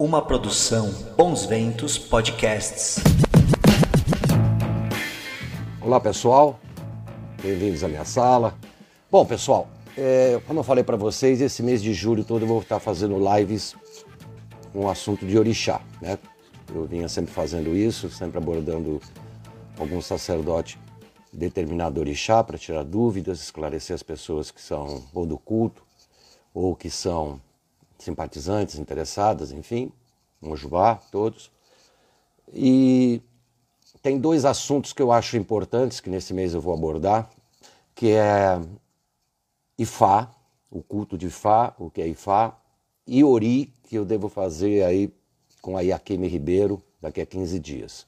Uma produção Bons Ventos Podcasts. Olá pessoal, bem-vindos à minha sala. Bom pessoal, é, como eu falei para vocês, esse mês de julho todo eu vou estar fazendo lives com o assunto de orixá, né? Eu vinha sempre fazendo isso, sempre abordando algum sacerdote determinado orixá para tirar dúvidas, esclarecer as pessoas que são ou do culto ou que são simpatizantes, interessadas, enfim, Mojubá, todos. E tem dois assuntos que eu acho importantes que nesse mês eu vou abordar, que é Ifá, o culto de Ifá, o que é Ifá, e Ori, que eu devo fazer aí com a Iaqueme Ribeiro daqui a 15 dias.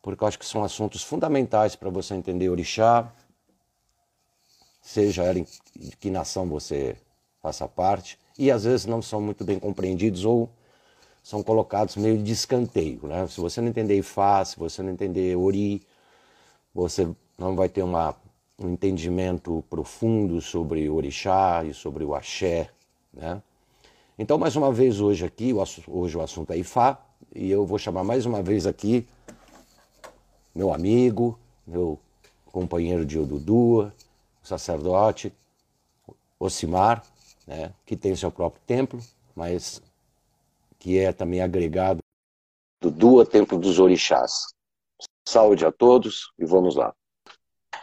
Porque eu acho que são assuntos fundamentais para você entender orixá, seja ela em que nação você faça parte, e às vezes não são muito bem compreendidos ou são colocados meio de escanteio. Né? Se você não entender Ifá, se você não entender Ori, você não vai ter uma, um entendimento profundo sobre orixá e sobre o axé. Né? Então, mais uma vez hoje aqui, hoje o assunto é Ifá, e eu vou chamar mais uma vez aqui meu amigo, meu companheiro de Odudua, o sacerdote Osimar, né, que tem seu próprio templo, mas que é também agregado do Dua Templo dos Orixás. Saúde a todos e vamos lá.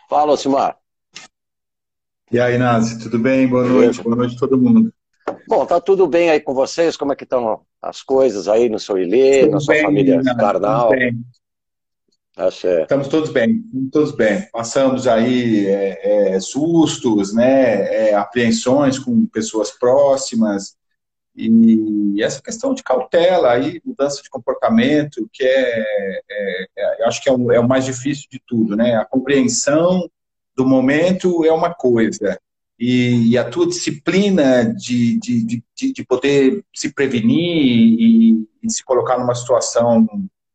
Fala, Osimar. E aí, Nazi, tudo bem? Boa noite, boa noite a todo mundo. Bom, tá tudo bem aí com vocês? Como é que estão as coisas aí no seu Ilê, na sua bem, família carnal? Axé. Estamos todos bem, todos bem. Passamos aí é, é, sustos, né, é, apreensões com pessoas próximas e essa questão de cautela aí, mudança de comportamento, que é, é, é eu acho que é o, é o, mais difícil de tudo, né? A compreensão do momento é uma coisa e, e a tua disciplina de, de, de, de, poder se prevenir e, e se colocar numa situação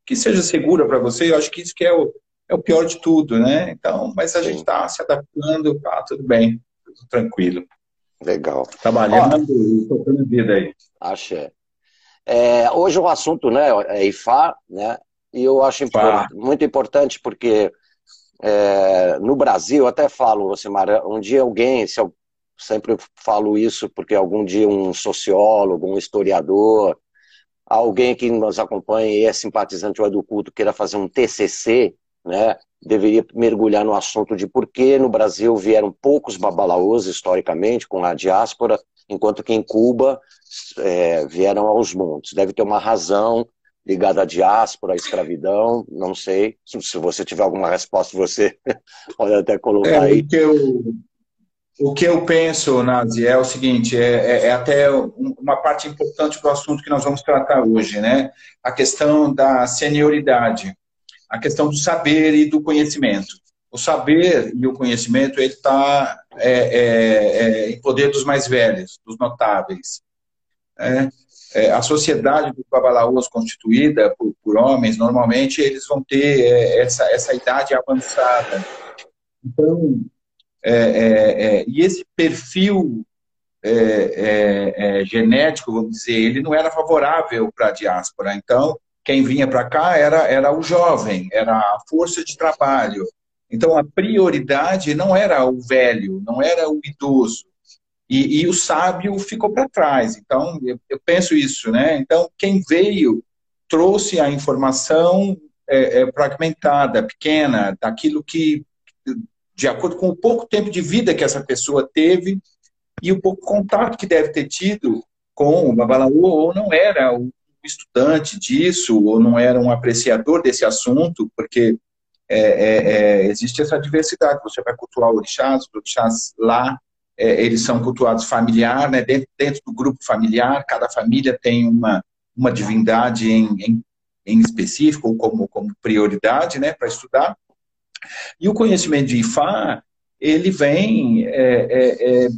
que seja segura para você, eu acho que isso que é o, é o pior de tudo, né? Então, mas a Sim. gente está se adaptando, tá tudo bem, tudo tranquilo. Legal. Trabalhando e tocando vida aí. Axé. É, hoje o assunto né, é IFA, né? E eu acho muito importante porque é, no Brasil, até falo, Rosimar, um dia alguém, se eu sempre falo isso porque algum dia um sociólogo, um historiador, alguém que nos acompanha e é simpatizante do culto queira fazer um TCC, né, deveria mergulhar no assunto de por que no Brasil vieram poucos babalaôs historicamente com a diáspora, enquanto que em Cuba é, vieram aos montes. Deve ter uma razão ligada à diáspora, à escravidão, não sei. Se você tiver alguma resposta, você pode até colocar é, aí. O que, eu, o que eu penso, Nazi, é o seguinte, é, é, é, até uma parte importante do assunto que nós vamos tratar hoje, né? A questão da senioridade, a questão do saber e do conhecimento. O saber e o conhecimento ele está é, é, é, em poder dos mais velhos, dos notáveis. É, é, a sociedade dos babalaôs constituída por, por, homens, normalmente eles vão ter essa, essa idade avançada. Então, é, é, é, e esse perfil é, genético, vamos dizer, ele não era favorável para a diáspora. Então, quem vinha para cá era, era o jovem, era a força de trabalho. Então, a prioridade não era o velho, não era o idoso. E, e o sábio ficou para trás. Então, eu, eu, penso isso, né? Então, quem veio trouxe a informação é, é, fragmentada, pequena, daquilo que de acordo com o pouco tempo de vida que essa pessoa teve e o pouco contato que deve ter tido com o Babalaô, ou não era um estudante disso, ou não era um apreciador desse assunto, porque é, é, é, existe essa diversidade. Você vai cultuar orixás, os orixás lá, é, eles são cultuados familiar, né, dentro, dentro, do grupo familiar, cada família tem uma, uma divindade em, em, em específico, como, como prioridade né, para estudar. E o conhecimento de Ifá, ele vem é, é, é,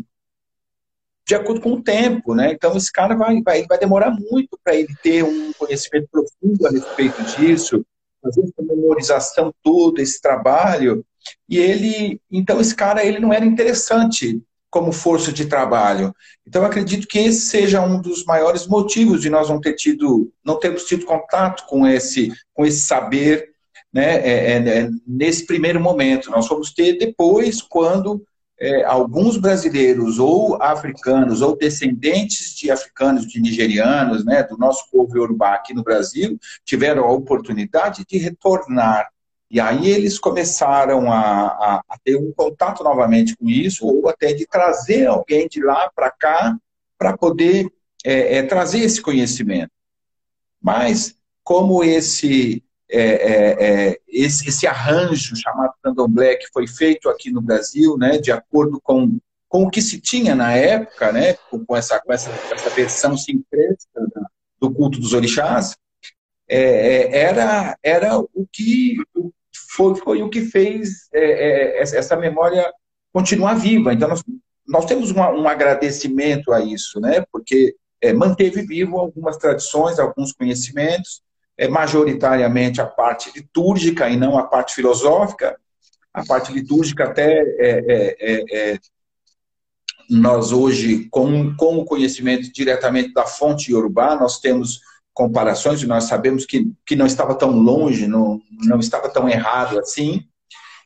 de acordo com o tempo, né? Então, esse cara vai, vai, vai demorar muito para ele ter um conhecimento profundo a respeito disso, fazer essa memorização toda, esse trabalho. E ele, então, esse cara, ele não era interessante como força de trabalho. Então, acredito que esse seja um dos maiores motivos de nós não ter tido, não termos tido contato com esse, com esse saber, né, é, é, é nesse primeiro momento. Nós vamos ter depois, quando é, alguns brasileiros ou africanos ou descendentes de africanos, de nigerianos, né, do nosso povo iorubá aqui no Brasil, tiveram a oportunidade de retornar e aí eles começaram a, a, a, ter um contato novamente com isso, ou até de trazer alguém de lá para cá para poder é, é, trazer esse conhecimento. Mas, como esse, é, é, é esse, esse, arranjo chamado candomblé que foi feito aqui no Brasil, né, de acordo com, com o que se tinha na época, né, com, essa, com essa, essa versão sincrética do culto dos orixás, é, era, era o que, foi, foi o que fez é, é, essa memória continuar viva. Então, nós, nós temos uma, um agradecimento a isso, né? porque é, manteve vivo algumas tradições, alguns conhecimentos, é, majoritariamente a parte litúrgica e não a parte filosófica. A parte litúrgica até é, é, é nós hoje, com, com o conhecimento diretamente da fonte iorubá, nós temos comparações, e nós sabemos que, que não estava tão longe, não, não estava tão errado assim.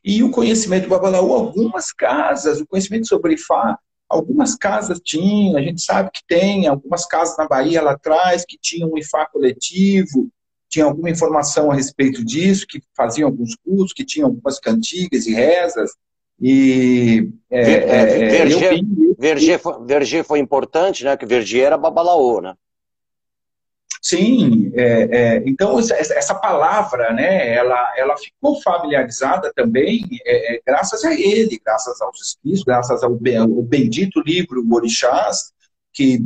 E o conhecimento do Babalaú, algumas casas, o conhecimento sobre Ifá, algumas casas tinham, a gente sabe que tem, algumas casas na Bahia lá atrás que tinham um Ifá coletivo, tinha alguma informação a respeito disso, que faziam alguns cursos, que tinham algumas cantigas e rezas. E é, é, é Verger, Verger, foi, Verger foi importante, né? Que Verger era Babalaô, né? Sim, é, é, então essa palavra, né, ela, ela ficou familiarizada também é, é graças a ele, graças aos escritos, graças ao, ao bendito livro Orixás, que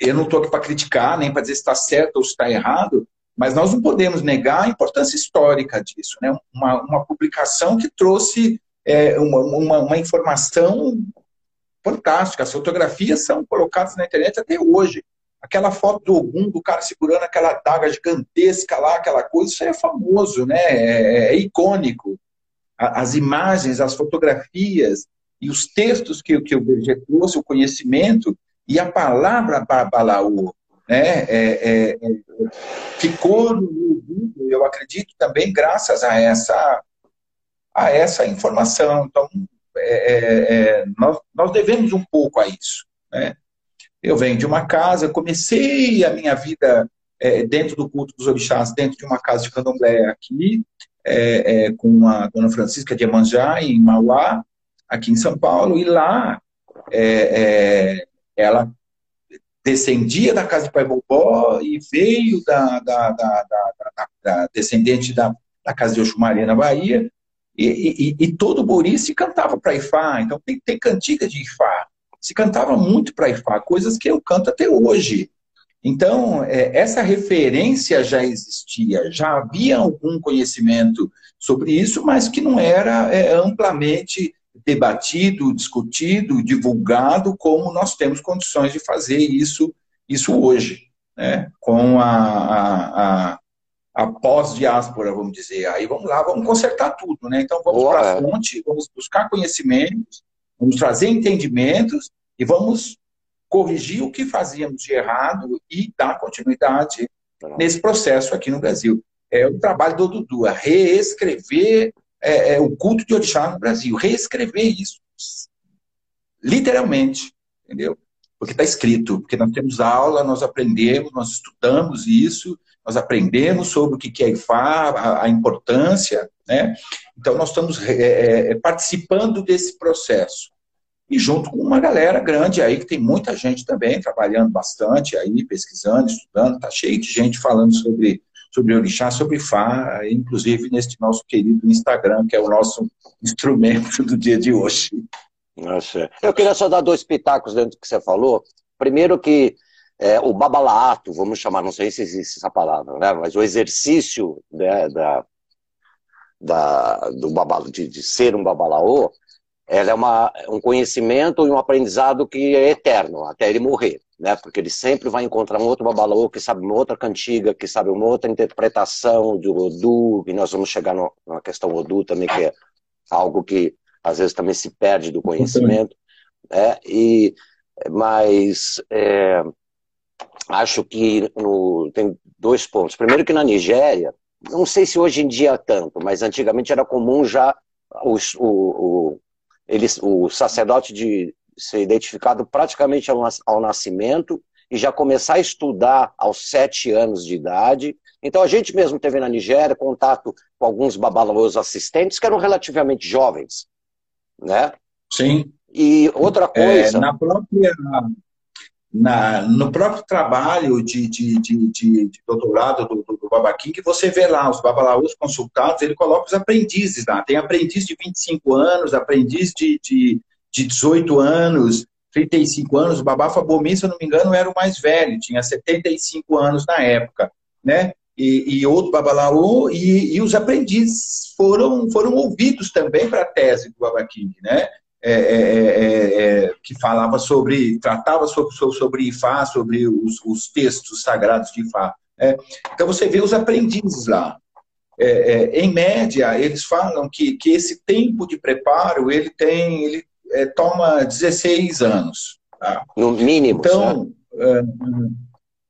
eu não estou aqui para criticar, nem para dizer se está certo ou se está errado, mas nós não podemos negar a importância histórica disso. Né? Uma, uma publicação que trouxe é, uma, uma, uma informação fantástica. As fotografias são colocadas na internet até hoje. Aquela foto do Ogum, do cara segurando aquela daga gigantesca lá, aquela coisa, isso é famoso, né? É, é icônico. As imagens, as fotografias e os textos que, que o Berger trouxe, o conhecimento e a palavra Balaú, né? É, é, é, ficou no ouvido, eu acredito também graças a essa, a essa informação. Então, é, é, nós, nós devemos um pouco a isso, né? Eu venho de uma casa, comecei a minha vida é, dentro do culto dos orixás, dentro de uma casa de candomblé aqui, é, é, com a dona Francisca de Emanjá, em Mauá, aqui em São Paulo, e lá é, é, ela descendia da casa de Pai Bobó e veio da, da, da, da descendente da, casa de Oxumaria na Bahia, e, e, e todo o Bori se cantava para Ifá, então tem, tem cantiga de Ifá se cantava muito para Ifá, coisas que eu canto até hoje. Então, é, essa referência já existia, já havia algum conhecimento sobre isso, mas que não era é, amplamente debatido, discutido, divulgado, como nós temos condições de fazer isso, isso hoje, né? com a, a, a, a pós-diáspora, vamos dizer. Aí vamos lá, vamos consertar tudo. Né? Então, vamos para a fonte, vamos buscar conhecimentos, Vamos trazer entendimentos e vamos corrigir o que fazíamos de errado e dar continuidade nesse processo aqui no Brasil. É o trabalho do Dudu, é reescrever é, é, o culto de orixá no Brasil, reescrever isso, literalmente, entendeu? Porque está escrito, porque nós temos aula, nós aprendemos, nós estudamos isso, nós aprendemos sobre o que é IFA, a, a importância, né? Então, nós estamos é, é, é, participando desse processo. E junto com uma galera grande aí, que tem muita gente também trabalhando bastante aí, pesquisando, estudando, está cheio de gente falando sobre, sobre orixá, sobre Fá, inclusive neste nosso querido Instagram, que é o nosso instrumento do dia de hoje. Nossa. Eu queria só dar dois pitacos dentro do que você falou. Primeiro que é, o babalaato, vamos chamar, não sei se existe essa palavra, né? mas o exercício né, da, da, do babalo, de, de ser um babalaô, ela é uma, um conhecimento e um aprendizado que é eterno, até ele morrer, né? Porque ele sempre vai encontrar um outro babalaô que sabe uma outra cantiga, que sabe uma outra interpretação do Odu, e nós vamos chegar no, na questão Odu também, que é algo que às vezes também se perde do conhecimento. né? E, mas é, acho que no, tem dois pontos. Primeiro que na Nigéria, não sei se hoje em dia tanto, mas antigamente era comum já os, o, o, eles, o sacerdote de ser identificado praticamente ao, ao nascimento e já começar a estudar aos sete anos de idade. Então a gente mesmo teve na Nigéria contato com alguns babalaos assistentes que eram relativamente jovens, né? Sim. E outra é, coisa. É, na própria na, no próprio trabalho de, de, de, de doutorado do, do, do Babaquim, que você vê lá os babalaús consultados, ele coloca os aprendizes lá. Tem aprendiz de 25 anos, aprendiz de, de, de 18 anos, 35 anos. O Babá Fabomi, se eu não me engano, era o mais velho, tinha 75 anos na época, né? E, e outro babalaú, e, e, os aprendizes foram, foram ouvidos também para a tese do Babaquim, né? É é, é, é, é, que falava sobre, tratava sobre, sobre Ifá, sobre os, os textos sagrados de Ifá. Né? Então você vê os aprendizes lá. em média, eles falam que, que esse tempo de preparo ele tem, ele toma 16 anos. Tá? No mínimo. Então,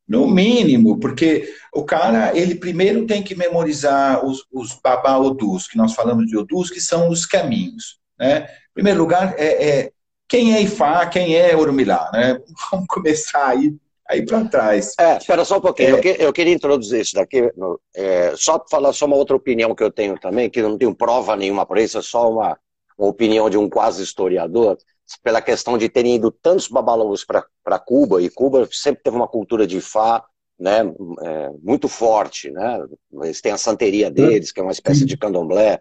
no mínimo, porque o cara, ele primeiro tem que memorizar os, os babá odus, que nós falamos de odus, que são os caminhos. Né? Em primeiro lugar, é, é quem é Ifá, quem é Orumilá, né? Vamos começar aí, aí para trás. É, espera só um pouquinho, é... eu, que, eu, queria introduzir isso daqui, é, só para falar só uma outra opinião que eu tenho também, que não tenho prova nenhuma para isso, é só uma, uma opinião de um quase historiador, pela questão de terem ido tantos babalãos para Cuba, e Cuba sempre teve uma cultura de Ifá, né, é, muito forte, né? Eles têm a santeria deles, que é uma espécie de candomblé,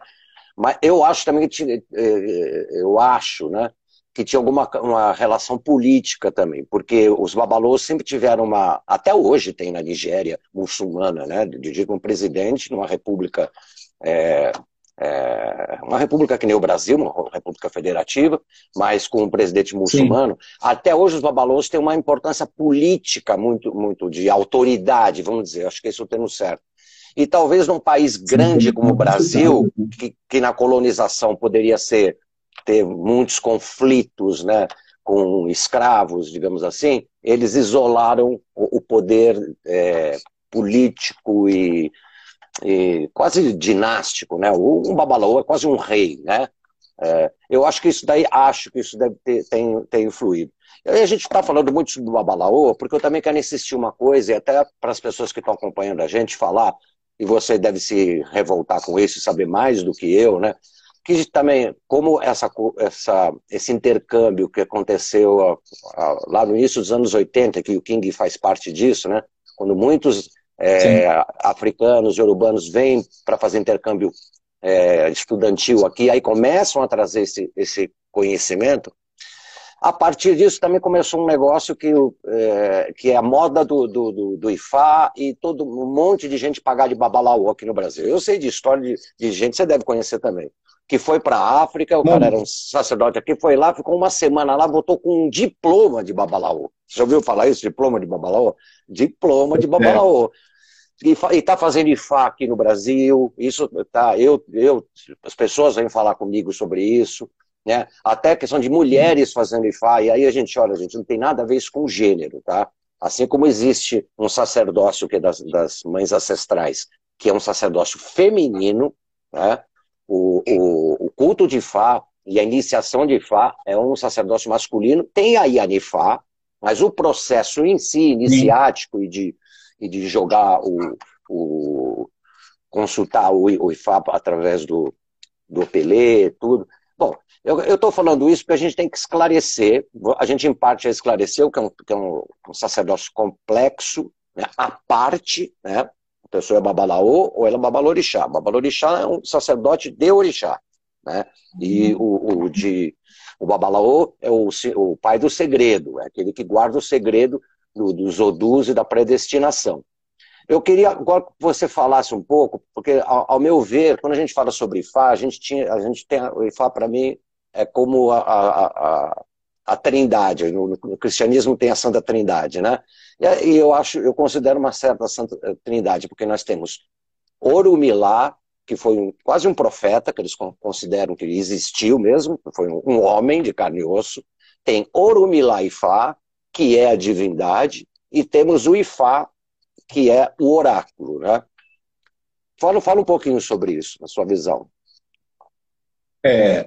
mas eu acho também que tinha, eh, eh, eu acho, né, que tinha alguma uma relação política também, porque os babalôs sempre tiveram uma, até hoje tem na Nigéria muçulmana, né, de um presidente numa república é, é, uma república que nem o Brasil, uma república federativa, mas com um presidente muçulmano. Sim. Até hoje os babalôs têm uma importância política muito, muito de autoridade, vamos dizer, acho que esse é o termo certo. E talvez num país grande como o Brasil, que, que na colonização poderia ser ter muitos conflitos, né, com escravos, digamos assim, eles isolaram o, o poder é, político e, e, quase dinástico, né? Um babalaô é quase um rei, né? É, eu acho que isso daí, acho que isso deve ter, tem, ter influído. E a gente está falando muito do babalaô, porque eu também quero insistir uma coisa, e até para as pessoas que estão acompanhando a gente falar, e você deve se revoltar com isso e saber mais do que eu, né? Que também, como essa, essa, esse intercâmbio que aconteceu lá no início dos anos 80, que o King faz parte disso, né? Quando muitos é, africanos e urbanos vêm para fazer intercâmbio é, estudantil aqui, aí começam a trazer esse, esse conhecimento, a partir disso também começou um negócio que, é, que é a moda do, do, do, do, IFA e todo um monte de gente pagar de babalaú aqui no Brasil. Eu sei de história de, de gente, você deve conhecer também, que foi para a África, o cara era um sacerdote aqui, foi lá, ficou uma semana lá, voltou com um diploma de babalaú. Você já ouviu falar isso, diploma de babalaú? Diploma de babalaú. É. E está fazendo IFA aqui no Brasil, isso tá, eu, eu, as pessoas vêm falar comigo sobre isso, né? Até a questão de mulheres fazendo IFA, e aí a gente, olha, gente não tem nada a ver isso com gênero, tá? Assim como existe um sacerdócio que é das, das mães ancestrais, que é um sacerdócio feminino, né? o, o, o culto de Ifá e a iniciação de Ifá é um sacerdócio masculino, tem a Yanifá, mas o processo em si, iniciático, e de, e de jogar o, o consultar o, o Ifá através do, do Pelé, tudo, Bom, eu estou falando isso porque a gente tem que esclarecer, a gente em parte já esclareceu que é um, que é um, um sacerdócio complexo, né, a parte, né, a pessoa é babalaô ou ela é babalorixá. Babalorixá é um sacerdote de orixá, né, e o, o, de, o babalaô é o, o pai do segredo, é aquele que guarda o segredo do, dos odus e da predestinação. Eu queria agora que você falasse um pouco, porque ao, ao, meu ver, quando a gente fala sobre Ifá, a gente tinha, a gente tem o Ifá para mim é como a, a, a, a Trindade. No, no, cristianismo tem a Santa Trindade, né? E, e, eu acho, eu considero uma certa Santa eh, Trindade, porque nós temos Orumilá, que foi um, quase um profeta, que eles consideram que existiu mesmo, foi um, um homem de carne e osso. tem Orumilá Ifá, que é a divindade, e temos o Ifá, que é o oráculo. Né? Fala, fala um pouquinho sobre isso, na sua visão. É,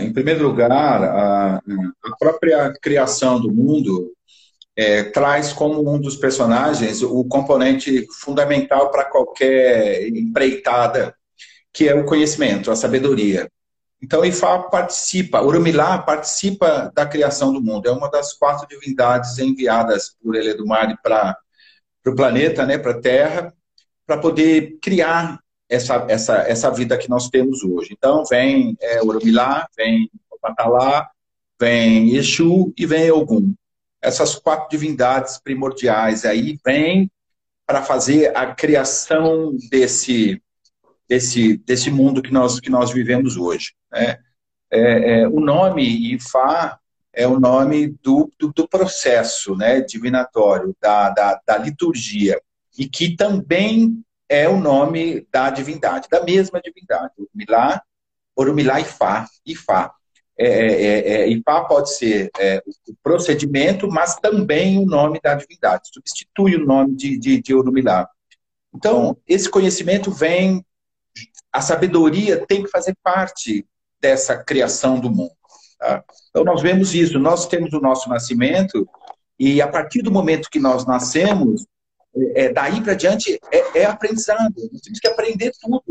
em primeiro lugar, uh, a própria criação do mundo é, traz como um dos personagens o componente fundamental para qualquer empreitada, que é o conhecimento, a sabedoria. Então, Ifá participa, Urumilá participa da criação do mundo. É uma das quatro divindades enviadas por Eledumare para o planeta, né, para a Terra, para poder criar essa, essa, essa vida que nós temos hoje. Então, vem é, Urumilá, vem Batalá, vem Exu e vem Ogum essas quatro divindades primordiais aí vêm para fazer a criação desse, desse, desse mundo que nós, que nós vivemos hoje. Né? É, é, o nome Ifá é o nome do, do, do processo né, divinatório, da, da, da, liturgia, e que também é o nome da divindade, da mesma divindade, Orumilá, Orumilá Ifá, Ifá. É, é, é, é IPA pode ser o procedimento, mas também o nome da divindade, substitui o nome de, de, de Orumilá. Então, esse conhecimento vem, a sabedoria tem que fazer parte dessa criação do mundo. Tá? Então, nós vemos isso, nós temos o nosso nascimento, e a partir do momento que nós nascemos, é, daí para diante é, é aprendizado, nós temos que aprender tudo.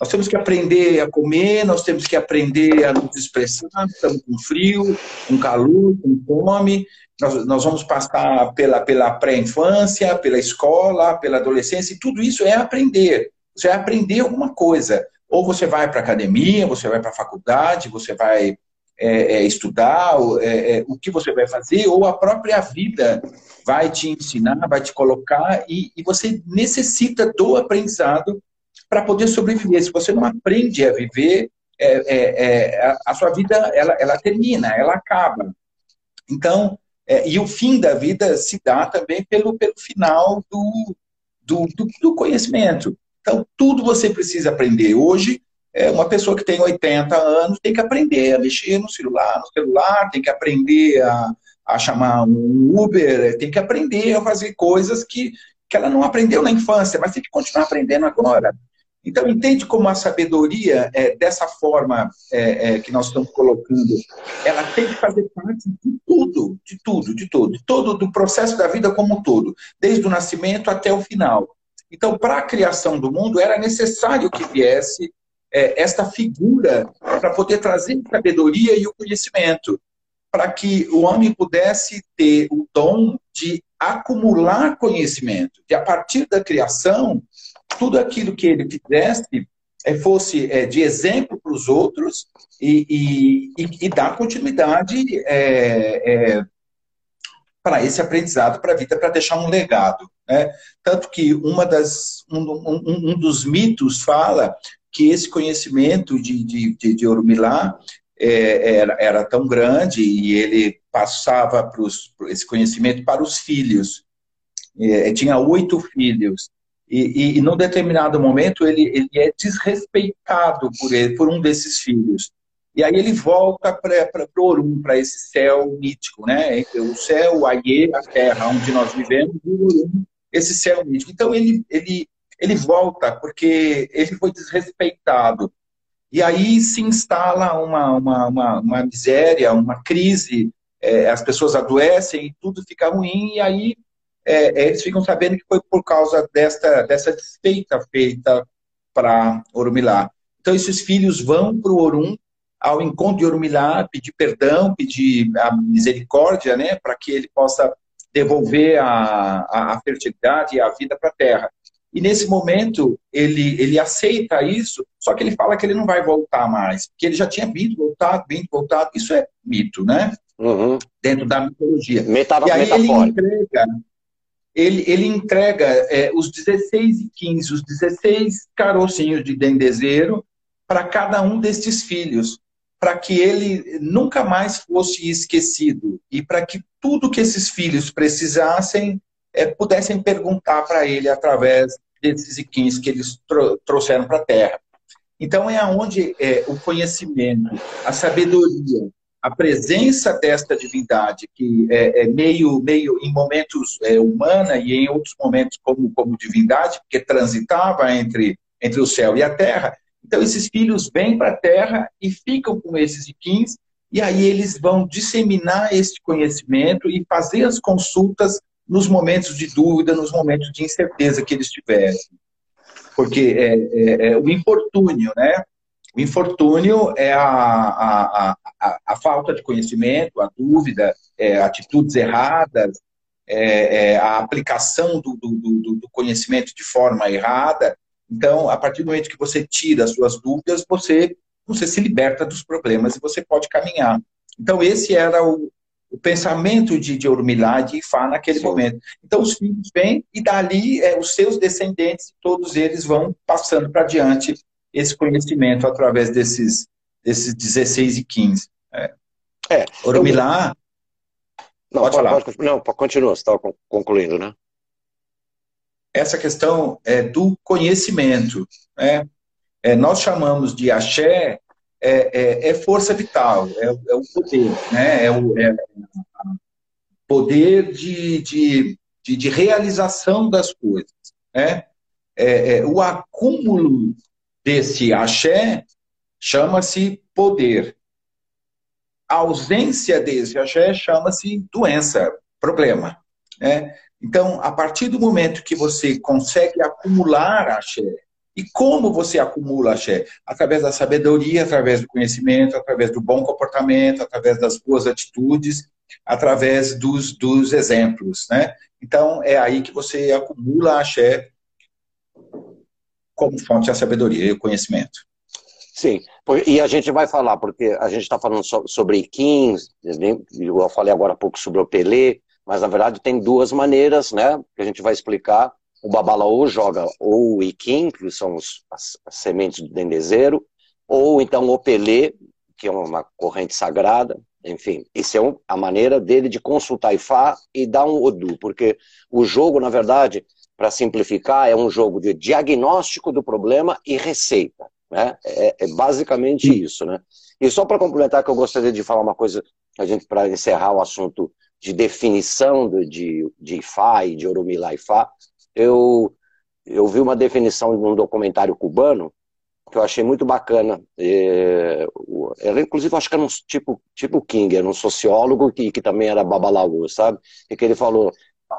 Nós temos que aprender a comer, nós temos que aprender a nos expressar, estamos com frio, com calor, com fome. Nós, nós vamos passar pela, pela pré-infância, pela escola, pela adolescência, e tudo isso é aprender. Você vai aprender alguma coisa. Ou você vai para a academia, você vai para a faculdade, você vai é, é, estudar, é, é, o que você vai fazer, ou a própria vida vai te ensinar, vai te colocar, e, e você necessita do aprendizado para poder sobreviver. Se você não aprende a viver, é, é, é, a sua vida ela, ela termina, ela acaba. Então, e o fim da vida se dá também pelo, pelo final do, do, do, do conhecimento. Então, tudo você precisa aprender. Hoje, é, uma pessoa que tem 80 anos tem que aprender a mexer no celular, no celular, tem que aprender a, a chamar um Uber, tem que aprender a fazer coisas que, que ela não aprendeu na infância, mas tem que continuar aprendendo agora. Então, entende como a sabedoria, é, dessa forma é, é, que nós estamos colocando, ela tem que fazer parte de tudo, de tudo, de tudo, todo do processo da vida como um todo, desde o nascimento até o final. Então, para a criação do mundo, era necessário que viesse é, esta figura para poder trazer sabedoria e o conhecimento, para que o homem pudesse ter o dom de acumular conhecimento, de a partir da criação tudo aquilo que ele fizesse é, fosse é, de exemplo para os outros e, e, e, dar continuidade é, é, para esse aprendizado, para a vida, para deixar um legado. Né? Tanto que uma das, um, um, um, dos mitos fala que esse conhecimento de, de, de, de Orumilá é, era, era, tão grande e ele passava pros, esse conhecimento para os filhos. É, tinha oito filhos. E, e, e num determinado momento ele, ele é desrespeitado por, ele, por um desses filhos. E aí ele volta para o Orum, para esse céu mítico, né? O céu, o a terra onde nós vivemos, e o Orum, esse céu mítico. Então ele, ele, ele volta porque ele foi desrespeitado. E aí se instala uma, uma, uma, uma miséria, uma crise, é, as pessoas adoecem e tudo fica ruim, e aí é, é, eles ficam sabendo que foi por causa desta, dessa desfeita feita para Orumilá. Então, esses filhos vão para o Orum, ao encontro de Orumilá, pedir perdão, pedir a misericórdia, né, para que ele possa devolver a, a, a fertilidade e a vida para a terra. E nesse momento, ele, ele aceita isso, só que ele fala que ele não vai voltar mais, porque ele já tinha vindo, voltado, vindo, voltado. Isso é mito, né? Uhum. Dentro da mitologia. Metaf e aí ele entrega, ele, ele entrega é, os 16 e 15, os 16 carocinhos de dendezeiro para cada um destes filhos, para que ele nunca mais fosse esquecido e para que tudo que esses filhos precisassem é, pudessem perguntar para ele através desses iquins que eles trouxeram para a Terra. Então é aonde é, o conhecimento, a sabedoria, a presença desta divindade, que é, é meio, meio em momentos é, humana e em outros momentos como, como divindade, porque transitava entre, entre o céu e a terra. Então, esses filhos vêm para a terra e ficam com esses iquins, e aí eles vão disseminar este conhecimento e fazer as consultas nos momentos de dúvida, nos momentos de incerteza que eles tiverem. Porque é, é, é o infortúnio, né? O infortúnio é a, a, a, a falta de conhecimento, a dúvida, é, atitudes erradas, é, é, a aplicação do, do, do, do, conhecimento de forma errada. Então, a partir do momento que você tira as suas dúvidas, você, você se liberta dos problemas e você pode caminhar. Então, esse era o, o pensamento de, de Urmilá e de Ifá naquele Sim. momento. Então, os filhos vêm e dali é, os seus descendentes, todos eles vão passando para diante esse conhecimento através desses, desses 16 e 15. É. é Oromilá. Não, pode, falar. Pode, não, continua, você estava concluindo, né? Essa questão é do conhecimento. Né? É, nós chamamos de axé, é, é, é força vital, é, é, o poder, né? é o é poder de, de, de, de, realização das coisas. Né? O acúmulo desse axé chama-se poder. A ausência desse axé chama-se doença, problema. Né? Então, a partir do momento que você consegue acumular axé, e como você acumula axé? Através da sabedoria, através do conhecimento, através do bom comportamento, através das boas atitudes, através dos, dos exemplos, né? Então, é aí que você acumula axé como fonte da sabedoria e conhecimento. Sim, e a gente vai falar, porque a gente está falando sobre Kings, eu falei agora há pouco sobre o Pelé, mas na verdade tem duas maneiras, né, que a gente vai explicar. O Babalaô joga ou o Iquim, que são os, as, as, sementes do dendezeiro, ou então o Pelé, que é uma corrente sagrada, enfim, isso é um, a maneira dele de consultar Ifá e dar um Odu, porque o jogo, na verdade, para simplificar, é um jogo de diagnóstico do problema e receita. Né? É, é basicamente isso. Né? E só para complementar, que eu gostaria de falar uma coisa, a gente para encerrar o assunto de definição de, de, de Ifá e de Orumilá Ifá, eu, eu vi uma definição de um documentário cubano que eu achei muito bacana. É, inclusive, acho que era um tipo, tipo King, era um sociólogo que, que também era babalaú, sabe? E que ele falou,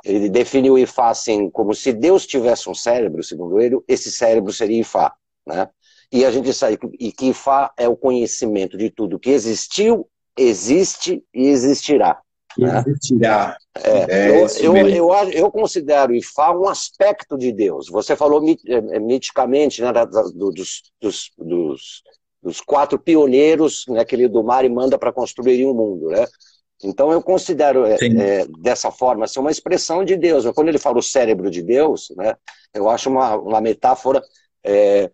ele definiu Ifá assim, como se Deus tivesse um cérebro, segundo ele, esse cérebro seria Ifá, né? E a gente sabe que Ifá é o conhecimento de tudo que existiu, existe e existirá. Né? Existirá. É, é eu, eu, eu, eu, considero Ifá um aspecto de Deus. Você falou é, é, miticamente né, dos, dos, dos, dos, quatro pioneiros né, que ele do mar e manda para construir um mundo. Né? Então eu considero é, é, dessa forma assim, uma expressão de Deus. Quando ele fala o cérebro de Deus, né, eu acho uma, uma metáfora é,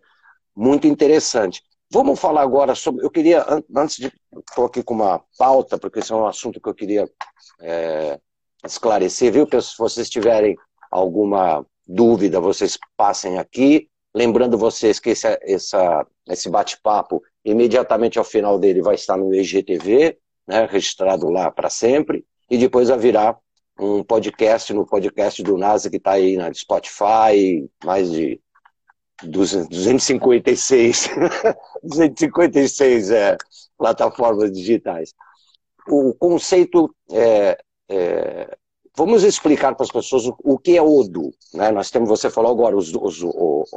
muito interessante. Vamos falar agora sobre. Eu queria, antes de. Estou aqui com uma pauta, porque esse é um assunto que eu queria é, esclarecer, viu? Se vocês tiverem alguma dúvida, vocês passem aqui. Lembrando vocês que esse, essa, esse bate-papo, imediatamente ao final dele, vai estar no IGTV, né, registrado lá para sempre, e depois virar um podcast no podcast do NASA que está aí na Spotify, mais de 256, 256 é, plataformas digitais. O conceito é, é, vamos explicar para as pessoas o, o, que é Odu. Né? Nós temos, você falou agora, os, os, os,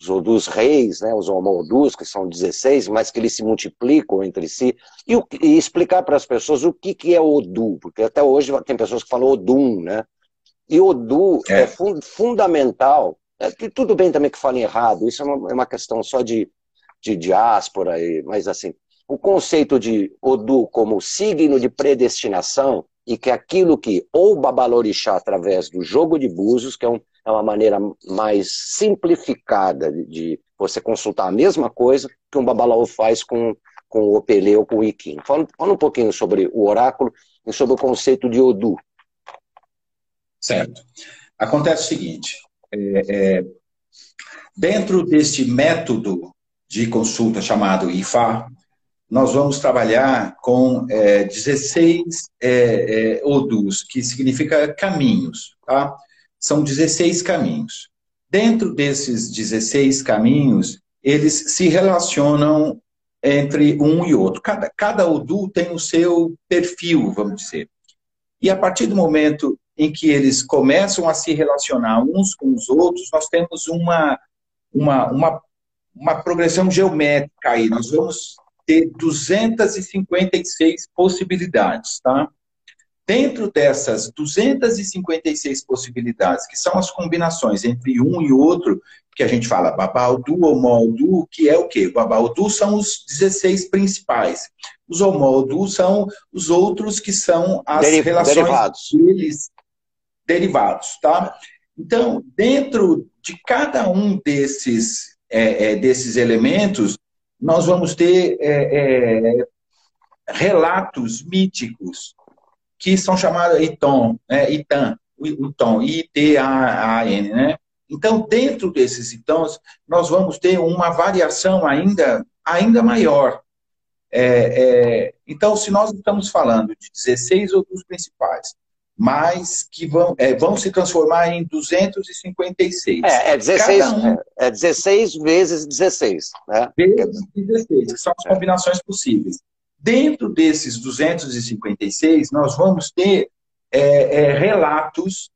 os Odus reis, né, os Omodus, que são 16, mas que eles se multiplicam entre si, e, o, e explicar para as pessoas o que, que é Odu, porque até hoje tem pessoas que falam Odum, né? E Odu é, é fun fundamental, é, tudo bem também que falem errado, isso é uma, é uma questão só de, de diáspora, aí, mas assim, o conceito de Odu como signo de predestinação, e que aquilo que ou Babalorixá através do jogo de búzios, que é um é uma maneira mais simplificada de, de você consultar a mesma coisa que um babalaô faz com, com o Opelê ou com o Iquim. Fala, fala um pouquinho sobre o oráculo e sobre o conceito de Odu. Certo. Acontece o seguinte, é, é, dentro deste método de consulta chamado IFA, nós vamos trabalhar com é, 16 é, é, odus, que significa caminhos, tá? São 16 caminhos. Dentro desses 16 caminhos, eles se relacionam entre um e outro. Cada, cada Odu tem o seu perfil, vamos dizer. E a partir do momento em que eles começam a se relacionar uns com os outros, nós temos uma, uma, uma, uma progressão geométrica aí. Nós vamos ter 256 possibilidades, tá? Dentro dessas 256 possibilidades, que são as combinações entre um e outro, que a gente fala Babaldu, Omoldu, que é o quê? Babaldu são os 16 principais. Os Omoldu são os outros que são as Deri relações derivados. deles derivados, tá? Então, dentro de cada um desses, é, é, desses elementos, nós vamos ter é, é relatos míticos que são chamados Iton, né? Itan, Iton, I-T-A-N, né? Então, dentro desses itons, nós vamos ter uma variação ainda, ainda maior. É, é, então, se nós estamos falando de 16 outros principais, mas que vão, é, vão se transformar em 256. É, é 16, um, é, é 16 vezes 16. Né? Vezes 16, que são as combinações possíveis. Dentro desses 256, nós vamos ter é, é, relatos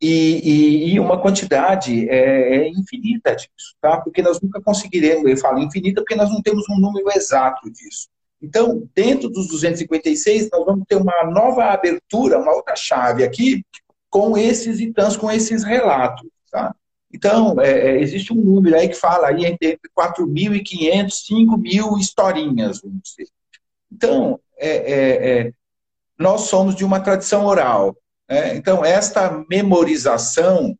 e, e, e, uma quantidade é, é, infinita disso, tá? Porque nós nunca conseguiremos, eu falo infinita porque nós não temos um número exato disso. Então, dentro dos 256, nós vamos ter uma nova abertura, uma outra chave aqui, com esses itãs, com esses relatos, tá? Então, é, é existe um número aí que fala aí entre 4.500, 5.000 historinhas, vamos dizer. Então, é, é, é, nós somos de uma tradição oral. Né? Então, esta memorização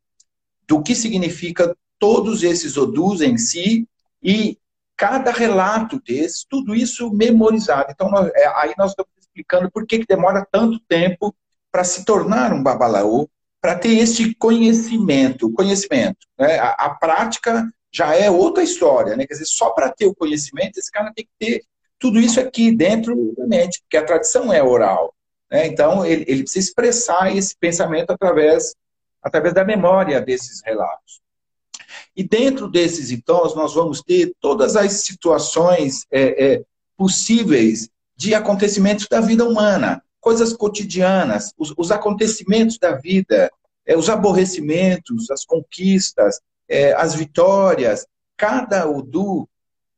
do que significa todos esses odus em si e cada relato desse, tudo isso memorizado. Então, nós, é, aí nós estamos explicando por que, que demora tanto tempo para se tornar um babalaô, para ter esse conhecimento. Conhecimento. Né? A, a, prática já é outra história. Né? Quer dizer, só para ter o conhecimento, esse cara tem que ter tudo isso aqui dentro da mente, porque a tradição é oral. Né? Então, ele, ele precisa expressar esse pensamento através, através da memória desses relatos. E dentro desses itons, nós vamos ter todas as situações é, é, possíveis de acontecimentos da vida humana, coisas cotidianas, os, os acontecimentos da vida, é, os aborrecimentos, as conquistas, é, as vitórias. Cada Udu,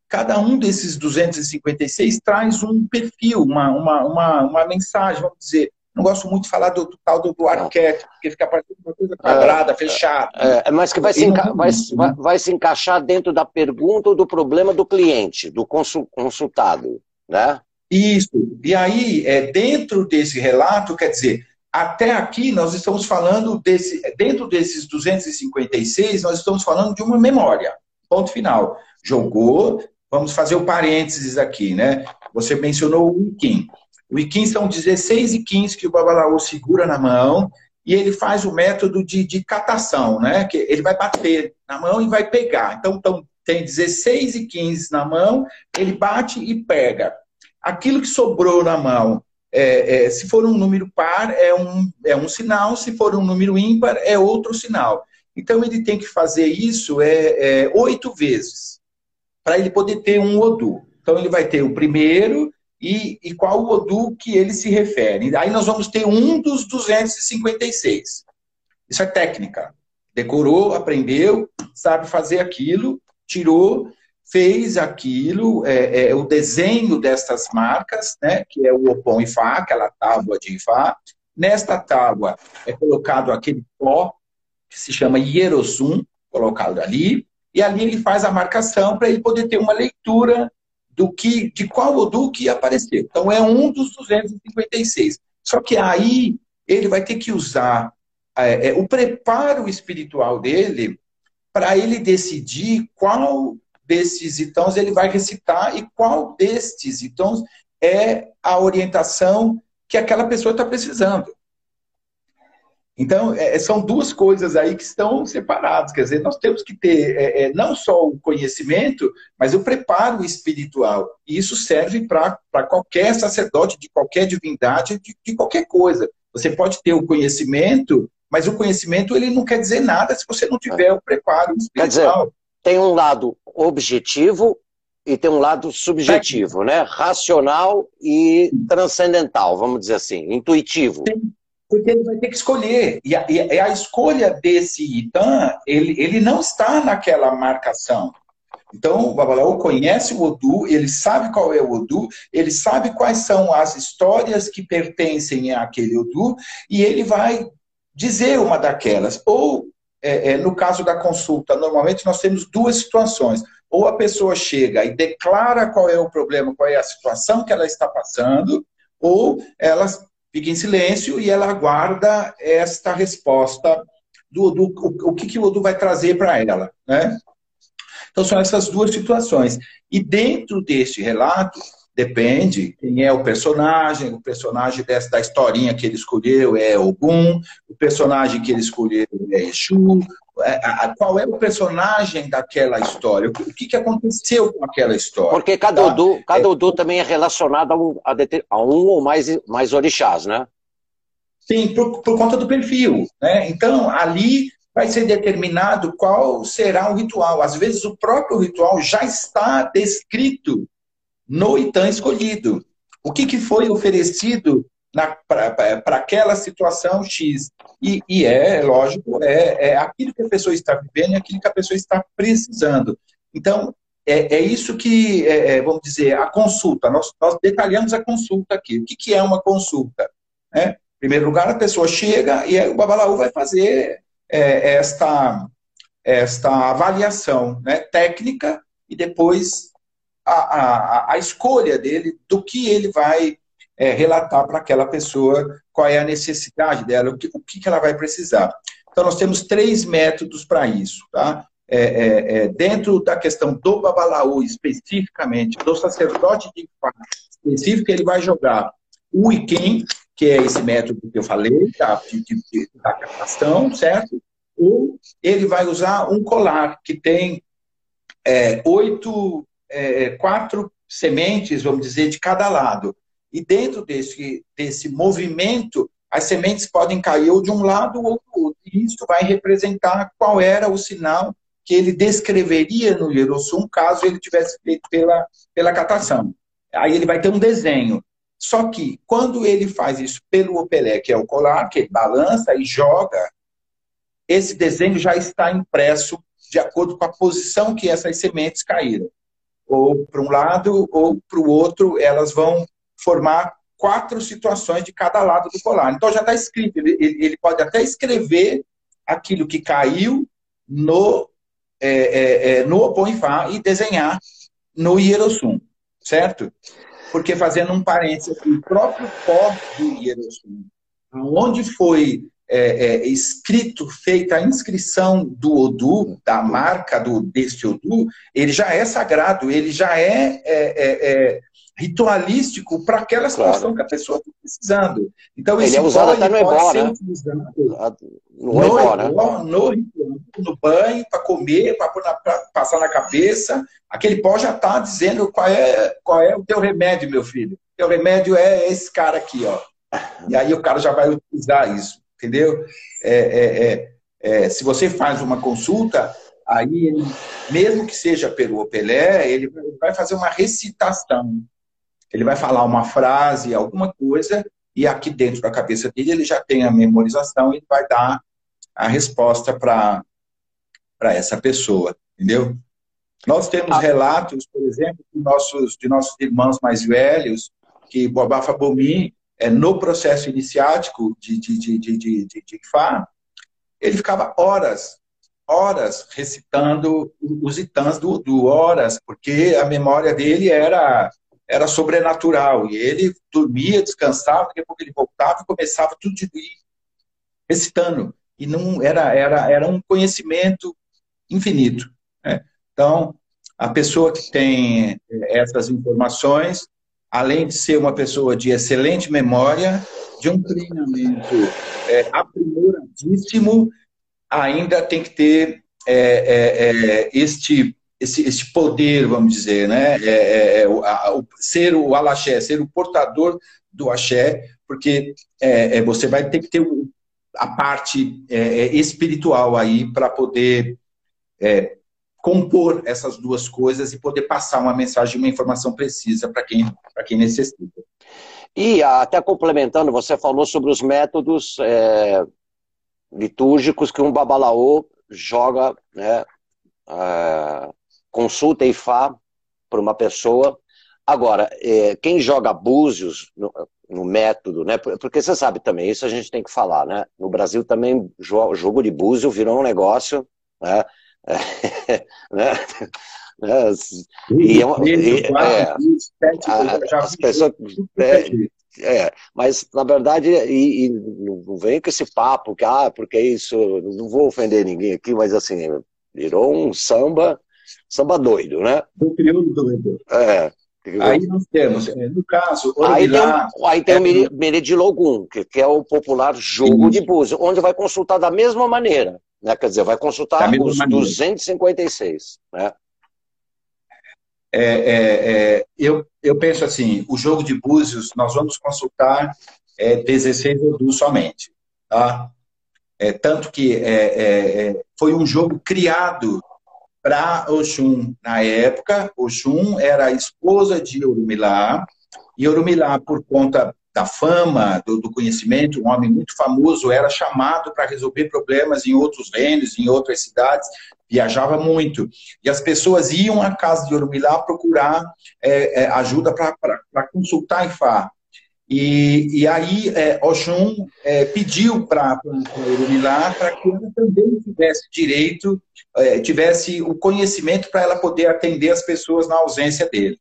cada um desses 256 traz um perfil, uma, uma, uma, uma mensagem, vamos dizer, não gosto muito de falar do, do tal do, do arquétipo, porque fica parecendo uma coisa quadrada, é, fechada. É, é, mas que vai se, enca vai, vai, vai, se encaixar dentro da pergunta ou do problema do cliente, do consultado, né? Isso. E aí, é, dentro desse relato, quer dizer, até aqui nós estamos falando desse, dentro desses 256, nós estamos falando de uma memória. Ponto final. Jogou, vamos fazer o parênteses aqui, né? Você mencionou o Kim. O Iquim são 16 Iquins que o Babalaô segura na mão e ele faz o método de, de catação, né? Que ele vai bater na mão e vai pegar. Então, então tem 16 Iquins na mão, ele bate e pega. Aquilo que sobrou na mão, é, é, se for um número par, é um, é um sinal, se for um número ímpar, é outro sinal. Então, ele tem que fazer isso é, é oito vezes, para ele poder ter um Odu. Então, ele vai ter o primeiro, e, e qual o Odu que ele se refere. Aí nós vamos ter um dos 256. Isso é técnica. Decorou, aprendeu, sabe fazer aquilo, tirou, fez aquilo, é, é, o desenho destas marcas, né, que é o Opom Ifá, aquela tábua de Ifá. Nesta tábua é colocado aquele pó, que se chama Hierosum, colocado ali, e ali ele faz a marcação para ele poder ter uma leitura do que, de qual Odu que apareceu. Então, é um dos 256. Só que aí ele vai ter que usar é, é, o preparo espiritual dele para ele decidir qual desses itãos ele vai recitar e qual destes itãos é a orientação que aquela pessoa está precisando. Então, é, são duas coisas aí que estão separadas. Quer dizer, nós temos que ter é, é, não só o conhecimento, mas o preparo espiritual. E isso serve para qualquer sacerdote, de qualquer divindade, de, de, qualquer coisa. Você pode ter o conhecimento, mas o conhecimento ele não quer dizer nada se você não tiver o preparo espiritual. Quer dizer, tem um lado objetivo e tem um lado subjetivo, né? Racional e transcendental, vamos dizer assim, intuitivo. Sim porque ele vai ter que escolher. E a, e a escolha desse Itan, ele, ele não está naquela marcação. Então, o Babalaú conhece o Odu, ele sabe qual é o Odu, ele sabe quais são as histórias que pertencem àquele Odu, e ele vai dizer uma daquelas. Ou, é, é, no caso da consulta, normalmente nós temos duas situações. Ou a pessoa chega e declara qual é o problema, qual é a situação que ela está passando, ou ela fica em silêncio e ela aguarda esta resposta do, do o, o que, que o Odu vai trazer para ela, né? Então são essas duas situações. E dentro deste relato, depende quem é o personagem, o personagem dessa, da historinha que ele escolheu é Ogum, o personagem que ele escolheu é Exu, é, qual é o personagem daquela história, o que, que aconteceu com aquela história. Porque cada, tá? Odu, cada Odu também é relacionado a um, a um ou mais, mais orixás, né? Sim, por, por conta do perfil. Né? Então, ali vai ser determinado qual será o ritual. Às vezes, o próprio ritual já está descrito no escolhido. O que, que foi oferecido para aquela situação X. E, e, é, lógico, é, é aquilo que a pessoa está vivendo e aquilo que a pessoa está precisando. Então, é, é isso que, é, é, vamos dizer, a consulta. Nós, nós, detalhamos a consulta aqui. O que, que é uma consulta? Né? Em primeiro lugar, a pessoa chega e o Babalaú vai fazer é, esta, esta avaliação né, técnica e depois a, a, a escolha dele do que ele vai é, relatar para aquela pessoa qual é a necessidade dela, o que, o que ela vai precisar. Então, nós temos três métodos para isso. Tá? É, é, é, dentro da questão do babalaú, especificamente, do sacerdote de específico, ele vai jogar o Iken, que é esse método que eu falei, de, de, da captação, certo? Ou ele vai usar um colar que tem é, oito, é, quatro sementes, vamos dizer, de cada lado. E dentro desse, desse movimento, as sementes podem cair ou de um lado ou do outro. E isso vai representar qual era o sinal que ele descreveria no Yerossum caso ele tivesse feito pela, pela catação. Aí ele vai ter um desenho. Só que quando ele faz isso pelo opelé, que é o colar, que ele balança e joga, esse desenho já está impresso de acordo com a posição que essas sementes caíram. Ou para um lado ou para o outro, elas vão formar quatro situações de cada lado do colar. Então já está escrito, ele, ele, pode até escrever aquilo que caiu no, é, é, é, no Oponifá e desenhar no Hierossum, certo? Porque fazendo um parênteses o próprio pó do Hierossum, onde foi é, é, escrito, feita a inscrição do Odu, da marca do, deste Odu, ele já é sagrado, ele já é, é, é ritualístico para aquela situação claro. que a pessoa está precisando. Então, ele é usado até no ebó, né? No, no, ebó, né? no, no banho, para comer, para passar na cabeça. Aquele pó já está dizendo qual é, qual é o teu remédio, meu filho. O teu remédio é esse cara aqui, ó. E aí o cara já vai utilizar isso, entendeu? É, é, é, é se você faz uma consulta, aí ele, mesmo que seja pelo Opelé, ele vai fazer uma recitação ele vai falar uma frase, alguma coisa, e aqui dentro da cabeça dele ele já tem a memorização e vai dar a resposta para essa pessoa, entendeu? Nós temos ah. relatos, por exemplo, de nossos, de nossos irmãos mais velhos, que Bobá Fabomi, é, no processo iniciático de, de, de, de, de, de, de Fá, ele ficava horas, horas recitando os itãs do, do horas, porque a memória dele era era sobrenatural. E ele dormia, descansava, daqui a pouco ele voltava e começava tudo de recitando. E não era, era, era um conhecimento infinito. Né? Então, a pessoa que tem eh, essas informações, além de ser uma pessoa de excelente memória, de um treinamento é, lindíssimo, ainda tem que ter é, é, é, este, esse, este poder, vamos dizer, né? É, é o, a, o, ser o alaxé, ser o portador do axé, porque você vai ter que ter a parte espiritual aí para poder compor essas duas coisas e poder passar uma mensagem, uma informação precisa para quem, quem necessita. E até complementando, você falou sobre os métodos é, litúrgicos que um babalaô joga, né, é, consulta e fá para uma pessoa. Agora, é, quem joga búzios no, no, método, né, porque você sabe também, isso a gente tem que falar, né? No Brasil também, jogo de búzio virou um negócio, né? né? né? E, é e, é, as pessoas, é, é, mas na verdade, e, e, não vem com esse papo que, ah, porque isso, não vou ofender ninguém aqui, mas assim, virou um samba, samba doido, né? Do período doido. É. Aí nós temos, é, no caso, aí tem, aí tem é, o Meredilogum, que, que é o popular jogo isso. de búzio, onde vai consultar da mesma maneira. Né? Quer dizer, vai consultar os maneira. 256. Né? É, é, é, eu, eu penso assim, o jogo de búzios, nós vamos consultar é, 16 Odus somente. Tá? É, tanto que é, é, foi um jogo criado para Oxum na época. Oxum era a esposa de Orumilá, e Orumilá, por conta da fama, do, do, conhecimento, um homem muito famoso, era chamado para resolver problemas em outros reinos, em outras cidades, viajava muito. E as pessoas iam à casa de Orumilá procurar é, é, ajuda para consultar Ifá. E, e aí é, Oxum é, pediu para Orumilá para que ela também tivesse direito, é, tivesse o conhecimento para ela poder atender as pessoas na ausência dele.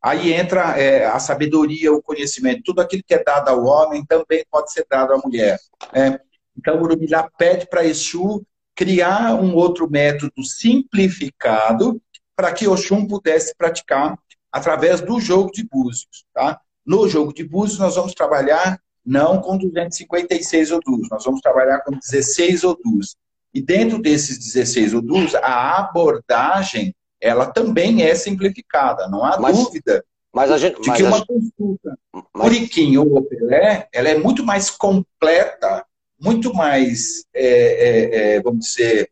Aí entra é, a sabedoria, o conhecimento. Tudo aquilo que é dado ao homem também pode ser dado à mulher. Né? Então, Urumilá pede para Exu criar um outro método simplificado para que Oxum pudesse praticar através do jogo de búzios. Tá? No jogo de búzios, nós vamos trabalhar não com 256 odus, nós vamos trabalhar com 16 odus. E dentro desses 16 odus, a abordagem ela também é simplificada, não há mas, dúvida mas a gente, de que uma consulta mas... Puriquim ou Pelé, ela é muito mais completa, muito mais, é, é, é, vamos dizer,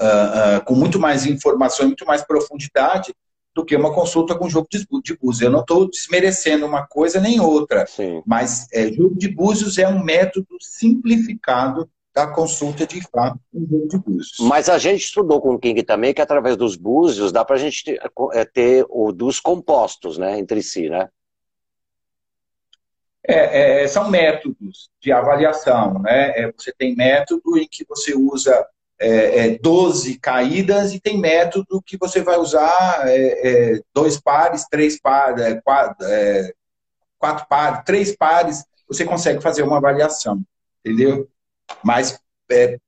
uh, uh, com muito mais informação, muito mais profundidade do que uma consulta com jogo de, de búzios. Eu não estou desmerecendo uma coisa nem outra, Sim. mas é, jogo de búzios é um método simplificado da consulta de fato em jogo de búzios. Mas a gente estudou com o King também que através dos búzios dá para a gente ter, é, ter, o dos compostos, né, entre si, né? É, é, são métodos de avaliação, né? É, você tem método em que você usa é, 12 é, caídas e tem método que você vai usar é, dois pares, três pares, quatro, quatro pares, três pares, você consegue fazer uma avaliação, entendeu? mas é,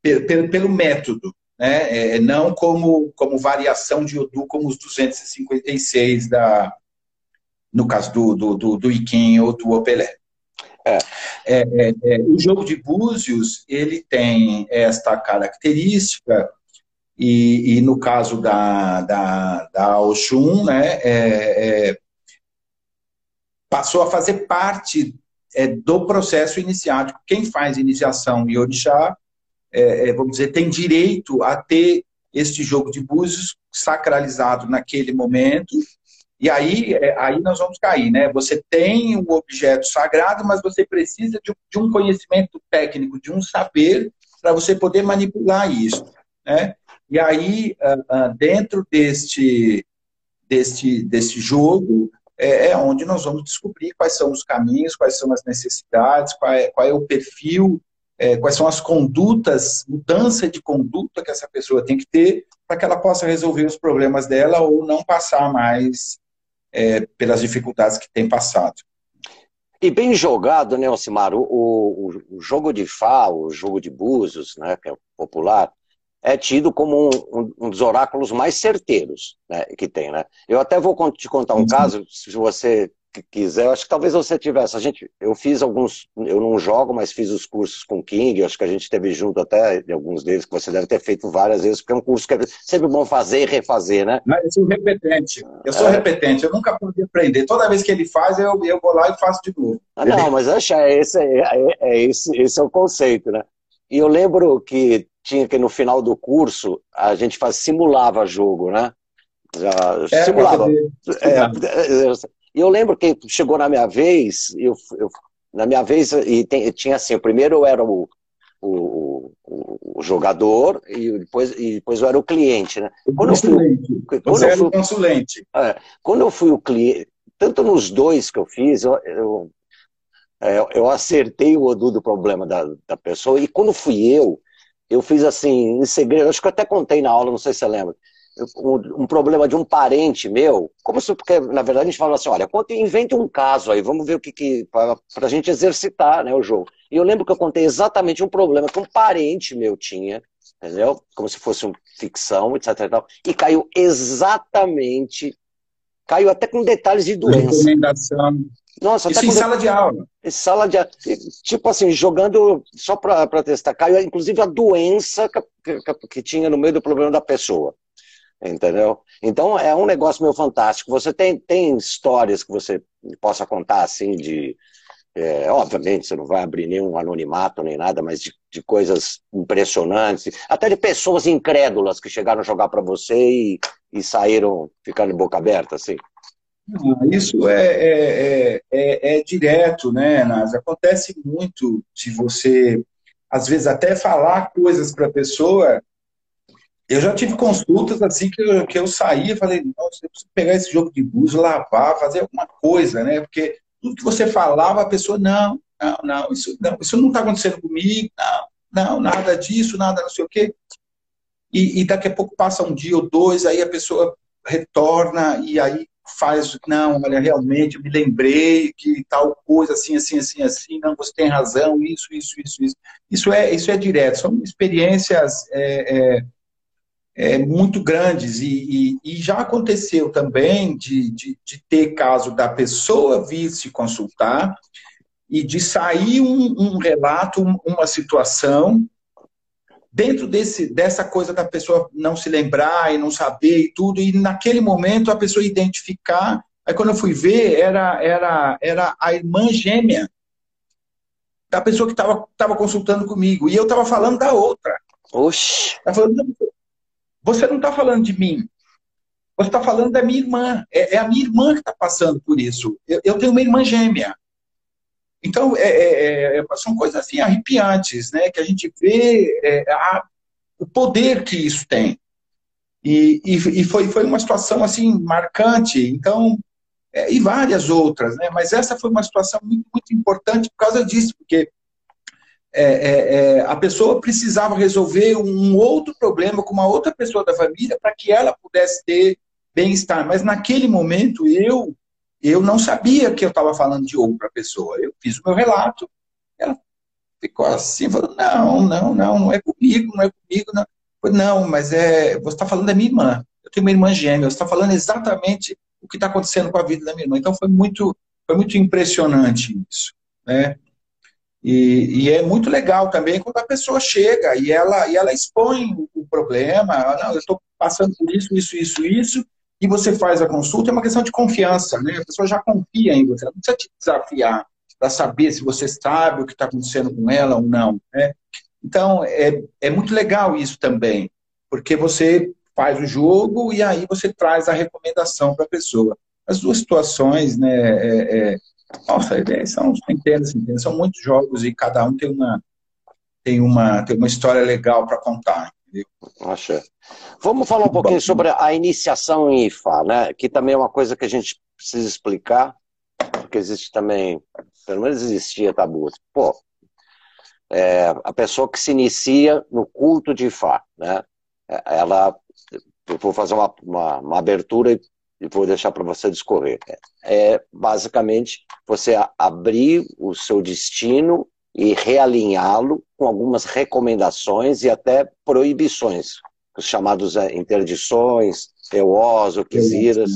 pelo, pelo método, né? É, é, não como, como variação de Odu, como os 256 da, no caso do, do, do, do Iquim ou do Opelé. É. É, é, é, o jogo de búzios, ele tem esta característica, e, e no caso da, da, da Oxum, né, é, passou a fazer parte é, do processo iniciático. Quem faz iniciação em orixá, é, é, vamos dizer, tem direito a ter este jogo de búzios sacralizado naquele momento. E aí, é, aí nós vamos cair, né? Você tem um objeto sagrado, mas você precisa de, de um conhecimento técnico, de um saber para você poder manipular isso, né? E aí, ah, ah, dentro deste, deste, deste jogo, é, é onde nós vamos descobrir quais são os caminhos, quais são as necessidades, qual é, qual é o perfil, é, quais são as condutas, mudança de conduta que essa pessoa tem que ter para que ela possa resolver os problemas dela ou não passar mais é, pelas dificuldades que tem passado. E bem jogado, né, Alcimar? O, o, o, jogo de Fá, o jogo de Búzios, né, que é popular, é tido como um, um, um, dos oráculos mais certeiros né, que tem. Né? Eu até vou te contar um caso, se você quiser, acho que talvez você tivesse. A gente, eu fiz alguns, eu não jogo, mas fiz os cursos com o King, acho que a gente teve junto até em alguns deles, que você deve ter feito várias vezes, porque é um curso que é sempre bom fazer e refazer, né? Não, eu sou repetente, eu sou é. repetente, eu nunca pude aprender. Toda vez que ele faz, eu, eu vou lá e faço de novo. Ah, não, mas acho é esse, é, é, é, esse, esse é o conceito, né? E eu lembro que tinha que no final do curso a gente faz, simulava jogo, né? Já, é, simulava. É, e eu lembro que chegou na minha vez, eu, eu na minha vez, e tem, tinha assim, o primeiro eu era o, o, o, o, jogador e depois, e depois eu era o cliente, né? Quando eu fui, quando Você eu fui, o consulente. É, quando eu fui o cliente, tanto nos dois que eu fiz, eu, eu, é, eu acertei o Odu do problema da, da pessoa, e quando fui eu, eu fiz assim, em segredo, acho que eu até contei na aula, não sei se você lembra, um, problema de um parente meu, como se, porque na verdade a gente fala assim, olha, invente um caso aí, vamos ver o que, que para a gente exercitar né, o jogo. E eu lembro que eu contei exatamente um problema que um parente meu tinha, entendeu? Como se fosse uma ficção, etc e tal, e caiu exatamente, caiu até com detalhes de doença. Recomendação. Nossa, Isso em de... sala de aula. Sala de Tipo assim, jogando só para testar. Caiu, inclusive, a doença que, que, que, tinha no meio do problema da pessoa entendeu? Então é um negócio meio fantástico. Você tem, tem histórias que você possa contar assim de. É, obviamente, você não vai abrir nenhum anonimato nem nada, mas de, de coisas impressionantes, até de pessoas incrédulas que chegaram a jogar para você e, e saíram ficando boca aberta, assim. Ah, isso é, é, é, é, é direto, né, Nas? Acontece muito de você, às vezes, até falar coisas para a pessoa eu já tive consultas assim que eu, que eu saía e falei, nossa, eu preciso pegar esse jogo de búzio, lavar, fazer alguma coisa, né? Porque tudo que você falava, a pessoa, não, não, não, isso não, isso não está acontecendo comigo, não, não, nada disso, nada não sei o quê. E, e daqui a pouco passa um dia ou dois, aí a pessoa retorna e aí faz, não, olha, realmente eu me lembrei que tal coisa, assim, assim, assim, assim, não, você tem razão, isso, isso, isso, isso. Isso é, isso é direto, são experiências é, é, é, muito grandes e, e, e, já aconteceu também de, de, de, ter caso da pessoa vir se consultar e de sair um, um relato, uma situação dentro desse, dessa coisa da pessoa não se lembrar e não saber e tudo, e naquele momento a pessoa identificar, aí quando eu fui ver, era, era, era a irmã gêmea da pessoa que estava consultando comigo, e eu estava falando da outra. Oxi. Tava falando, você não está falando de mim. Você está falando da minha irmã. É, é, a minha irmã que está passando por isso. Eu, eu, tenho uma irmã gêmea. Então, é, é, é são coisas assim arrepiantes, né? Que a gente vê é, a, o poder que isso tem. E, e, e, foi, foi uma situação assim marcante. Então, é, e várias outras, né? Mas essa foi uma situação muito, muito importante por causa disso, porque é, é, é, a pessoa precisava resolver um outro problema com uma outra pessoa da família para que ela pudesse ter bem-estar. Mas naquele momento eu eu não sabia que eu estava falando de outra pessoa. Eu fiz o meu relato, ela ficou assim, falou, não, não, não, não é comigo, não é comigo, não. Falei, não, mas é, você está falando da minha irmã. Eu tenho uma irmã gêmea, você está falando exatamente o que está acontecendo com a vida da minha irmã. Então foi muito, foi muito impressionante isso, né? E, e, é muito legal também quando a pessoa chega e ela, e ela expõe o problema, ela, não, eu estou passando por isso, isso, isso, isso, e você faz a consulta, é uma questão de confiança, né? A pessoa já confia em você, ela não precisa te desafiar para saber se você sabe o que está acontecendo com ela ou não, né? Então, é, é muito legal isso também, porque você faz o jogo e aí você traz a recomendação para a pessoa. As duas situações, né, é, é, nossa, são centenas, centenas, são muitos jogos e cada um tem uma, tem uma, tem uma história legal para contar. Acha. Vamos falar um pouquinho sobre a iniciação em IFA, né? Que também é uma coisa que a gente precisa explicar, porque existe também, pelo menos existia tabu. Pô, é, a pessoa que se inicia no culto de Ifá, né? Ela, eu vou fazer uma, uma, uma abertura e vou deixar para você discorrer. É basicamente você abrir o seu destino e realinhá-lo com algumas recomendações e até proibições, os chamados é, interdições, teós, ou quisiras.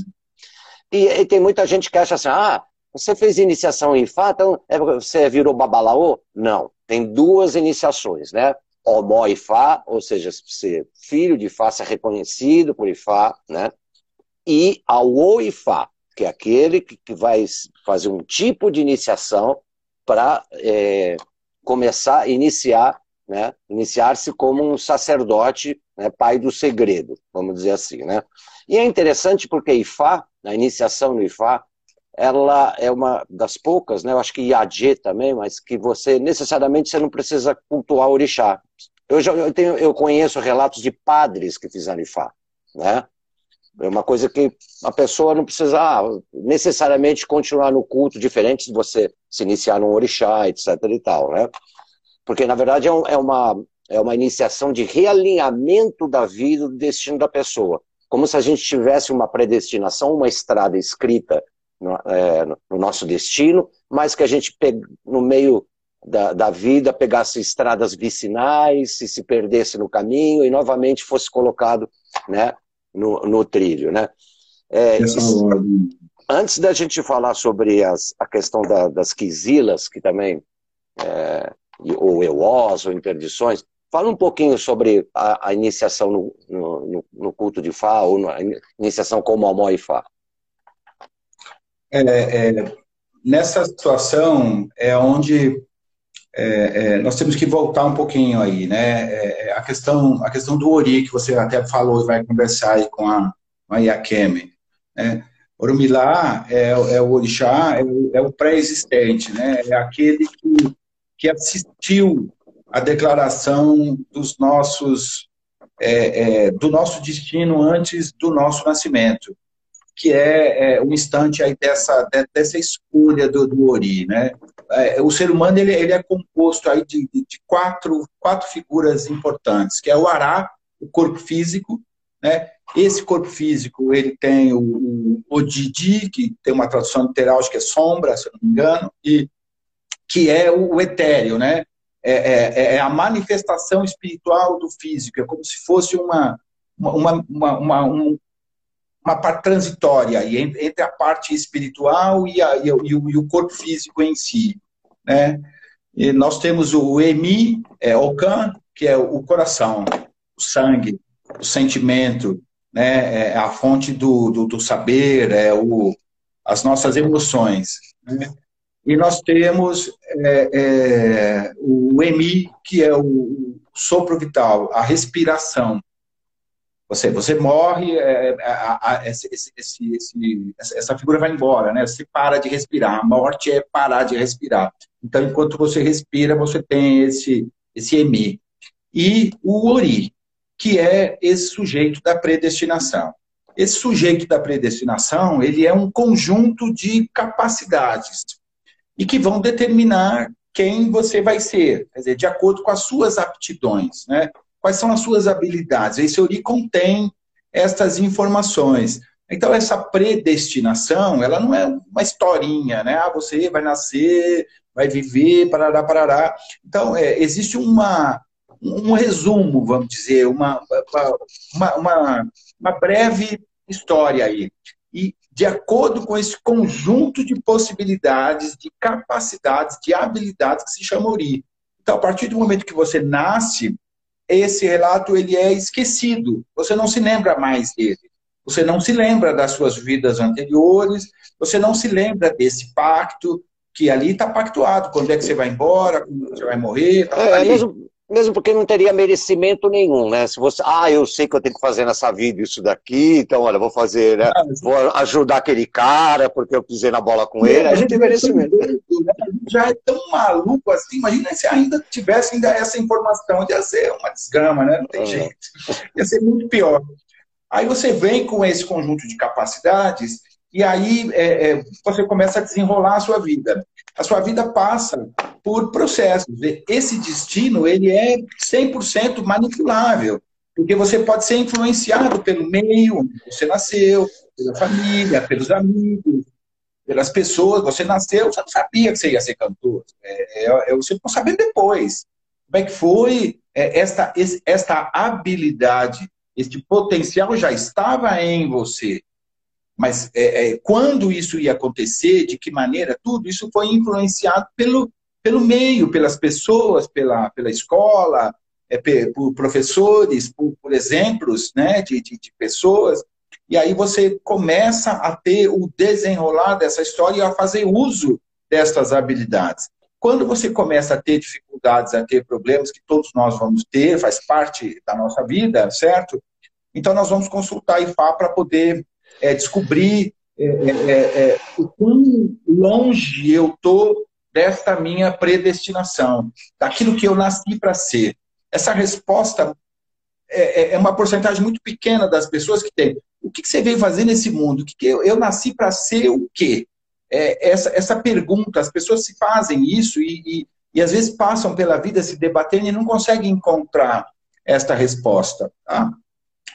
E, e, tem muita gente que acha assim, ah, você fez iniciação em Ifá, então é você virou babalaô? Não. Tem duas iniciações, né? Omó Ifá, ou seja, ser filho de Ifá, ser reconhecido por Ifá, né? E ao Ifá, que é aquele que vai fazer um tipo de iniciação para é, começar iniciar, né? Iniciar-se como um sacerdote, né? pai do segredo, vamos dizer assim, né? E é interessante porque Ifá, a iniciação no Ifá, ela é uma das poucas, né? Eu acho que Iadê também, mas que você necessariamente você não precisa cultuar orixá. Eu já eu, tenho, eu conheço relatos de padres que fizeram Ifá, né? É uma coisa que a pessoa não precisa ah, necessariamente continuar no culto diferente se você se iniciar num orixá, etc e tal, né? Porque, na verdade, é, um, é, uma, é uma iniciação de realinhamento da vida, do destino da pessoa. Como se a gente tivesse uma predestinação, uma estrada escrita no, é, no nosso destino, mas que a gente, no meio da, da, vida, pegasse estradas vicinais, se se perdesse no caminho e novamente fosse colocado né, no, no trilho. Né? É, isso, antes da gente falar sobre as, a questão da, das quisilas, que também, é, ou euós, ou interdições, fala um pouquinho sobre a, a iniciação no, no, no, culto de Fá, ou a iniciação como Amó e Fá. É, é, nessa situação é onde é, é, nós temos que voltar um pouquinho aí, né? É, a questão, a questão do Ori que você até falou e vai conversar aí com a, com a Iakeme, né? Orumilá é, é o orixá, é o, é o pré-existente, né? É aquele que, que assistiu a declaração dos nossos é, do nosso destino antes do nosso nascimento que é, é um instante aí dessa, dessa escolha do, do Ori, né? É, o ser humano ele, ele é composto aí de, de, quatro, quatro figuras importantes, que é o Ará, o corpo físico, né? Esse corpo físico ele tem o, o Odidi, que tem uma tradução literal, acho que é sombra, se eu não me engano, e que é o, o etéreo, né? É, é, é, a manifestação espiritual do físico, é como se fosse uma, uma, uma, uma, um, uma parte transitória aí, entre a parte espiritual e, a, e, o, e o, corpo físico em si. Né? E nós temos o Emi, é, Okan, que é o coração, o sangue, o sentimento, né? é a fonte do, do, do saber, é o, as nossas emoções. Né? E nós temos é, é, o Emi, que é o sopro vital, a respiração. Você, você morre, é, é a, a, esse, esse, esse, essa figura vai embora, né? Você para de respirar. A morte é parar de respirar. Então, enquanto você respira, você tem esse, esse emi. E o ori, que é esse sujeito da predestinação. Esse sujeito da predestinação, ele é um conjunto de capacidades e que vão determinar quem você vai ser, quer dizer, de acordo com as suas aptidões, né? Quais são as suas habilidades. Esse Ori contém estas informações. Então, essa predestinação, ela não é uma historinha, né? Ah, você vai nascer, vai viver, parará, parará. Então, é, existe uma, um resumo, vamos dizer, uma, uma, uma, uma breve história aí. E, de acordo com esse conjunto de possibilidades, de capacidades, de habilidades que se chama Ori. Então, a partir do momento que você nasce, esse relato ele é esquecido. Você não se lembra mais dele. Você não se lembra das suas vidas anteriores. Você não se lembra desse pacto que ali está pactuado. Quando é que você vai embora? Quando você vai morrer? Tá é, mesmo porque não teria merecimento nenhum, né? Se você, ah, eu sei que eu tenho que fazer nessa vida isso daqui, então, olha, vou fazer, né? Vou ajudar aquele cara porque eu pisei na bola com ele. A gente tem merecimento. Né? Já é tão maluco assim. Imagina se ainda tivesse ainda essa informação. Ia ser uma desgrama, né? Não tem ah. jeito. Ia ser muito pior. Aí você vem com esse conjunto de capacidades e aí é, é, você começa a desenrolar a sua vida. A sua vida passa por processos. Esse destino ele é 100% manipulável, porque você pode ser influenciado pelo meio onde você nasceu, pela família, pelos amigos, pelas pessoas. Você nasceu, você não sabia que você ia ser cantor. É, é, é você ficou sabendo depois. Como é que foi é, esta, esta habilidade, este potencial já estava em você. Mas é, é, quando isso ia acontecer, de que maneira, tudo isso foi influenciado pelo, pelo meio, pelas pessoas, pela, pela escola, é, por professores, por, por exemplos né, de, de, de, pessoas. E aí você começa a ter o desenrolar dessa história e a fazer uso dessas habilidades. Quando você começa a ter dificuldades, a ter problemas que todos nós vamos ter, faz parte da nossa vida, certo? Então nós vamos consultar a IFA para poder é, descobrir é, é, é, é o quão longe eu estou desta minha predestinação, daquilo que eu nasci para ser. Essa resposta é, é, uma porcentagem muito pequena das pessoas que tem. O que, você veio fazer nesse mundo? O que, que eu, eu nasci para ser o quê? É, essa, essa pergunta, as pessoas se fazem isso e, e, e, às vezes passam pela vida se debatendo e não conseguem encontrar esta resposta. Tá?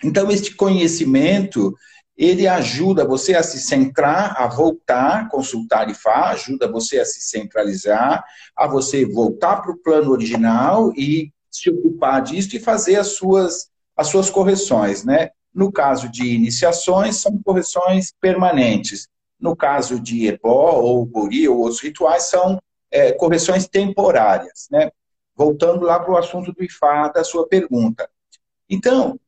Então, este conhecimento, ele ajuda você a se centrar, a voltar, consultar e faz, ajuda você a se centralizar, a você voltar para o plano original e se ocupar disso e fazer as suas, as suas correções, né? No caso de iniciações, são correções permanentes. No caso de ebó ou bori ou outros rituais, são é, correções temporárias, né? Voltando lá para o assunto do Ifá, da sua pergunta. Então,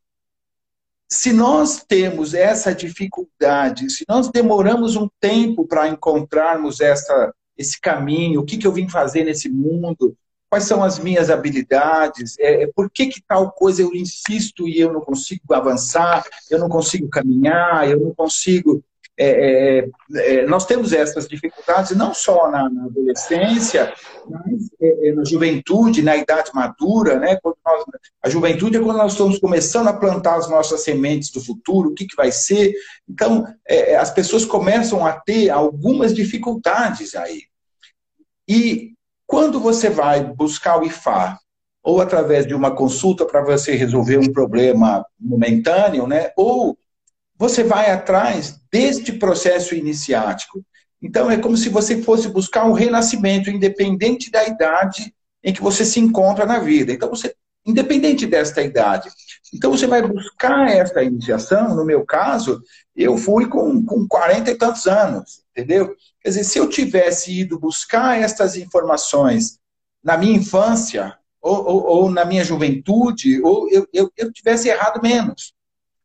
se nós temos essa dificuldade, se nós demoramos um tempo para encontrarmos essa, esse caminho, o que, que eu vim fazer nesse mundo, quais são as minhas habilidades, é, é, por que, que tal coisa eu insisto e eu não consigo avançar, eu não consigo caminhar, eu não consigo é, é, é, nós temos essas dificuldades não só na, na adolescência, mas é, é, na juventude, na idade madura, né? Nós, a juventude é quando nós estamos começando a plantar as nossas sementes do futuro, o que, que vai ser. Então, é, as pessoas começam a ter algumas dificuldades aí. E quando você vai buscar o IFA, ou através de uma consulta para você resolver um problema momentâneo, né? Ou você vai atrás deste processo iniciático. Então, é como se você fosse buscar um renascimento, independente da idade em que você se encontra na vida. Então, você, independente desta idade. Então, você vai buscar esta iniciação. No meu caso, eu fui com, com 40 e tantos anos, entendeu? Quer dizer, se eu tivesse ido buscar estas informações na minha infância, ou, ou, ou na minha juventude, ou eu, eu, eu tivesse errado menos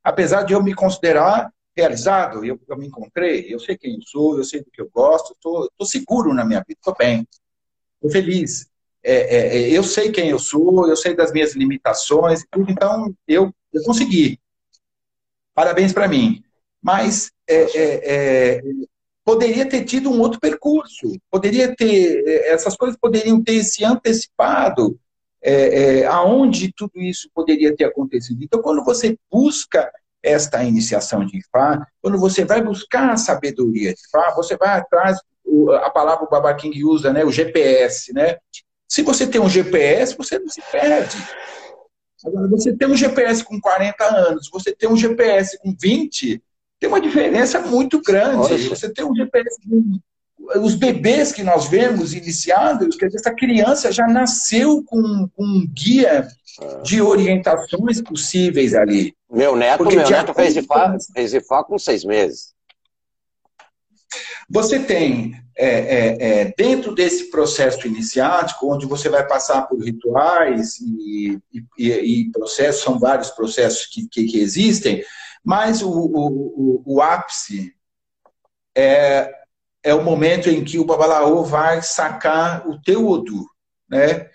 apesar de eu me considerar realizado, eu, eu me encontrei, eu sei quem eu sou, eu sei do que eu gosto, estou seguro na minha vida, estou bem, estou feliz. É, é, é, eu sei quem eu sou, eu sei das minhas limitações, então eu, eu consegui. Parabéns para mim. Mas é, é, é, poderia ter tido um outro percurso, poderia ter, essas coisas poderiam ter se antecipado, é, é, aonde tudo isso poderia ter acontecido. Então, quando você busca esta iniciação de Ifá, quando você vai buscar a sabedoria de Ifá, você vai atrás, a palavra o Baba King usa, né, o GPS, né? Se você tem um GPS, você não se perde. Agora, você tem um GPS com 40 anos, você tem um GPS com 20, tem uma diferença muito grande. Você tem um GPS com os bebês que nós vemos iniciados, quer dizer, essa criança já nasceu com, com um guia de orientações possíveis ali. Meu neto, Porque meu neto fez IFA, fez IFA com seis meses. Você tem, é, é, é, dentro desse processo iniciático, onde você vai passar por rituais e, e, e processos, são vários processos que, que, que existem, mas o, o, o, o ápice é é o momento em que o babalaô vai sacar o teu Odu, né?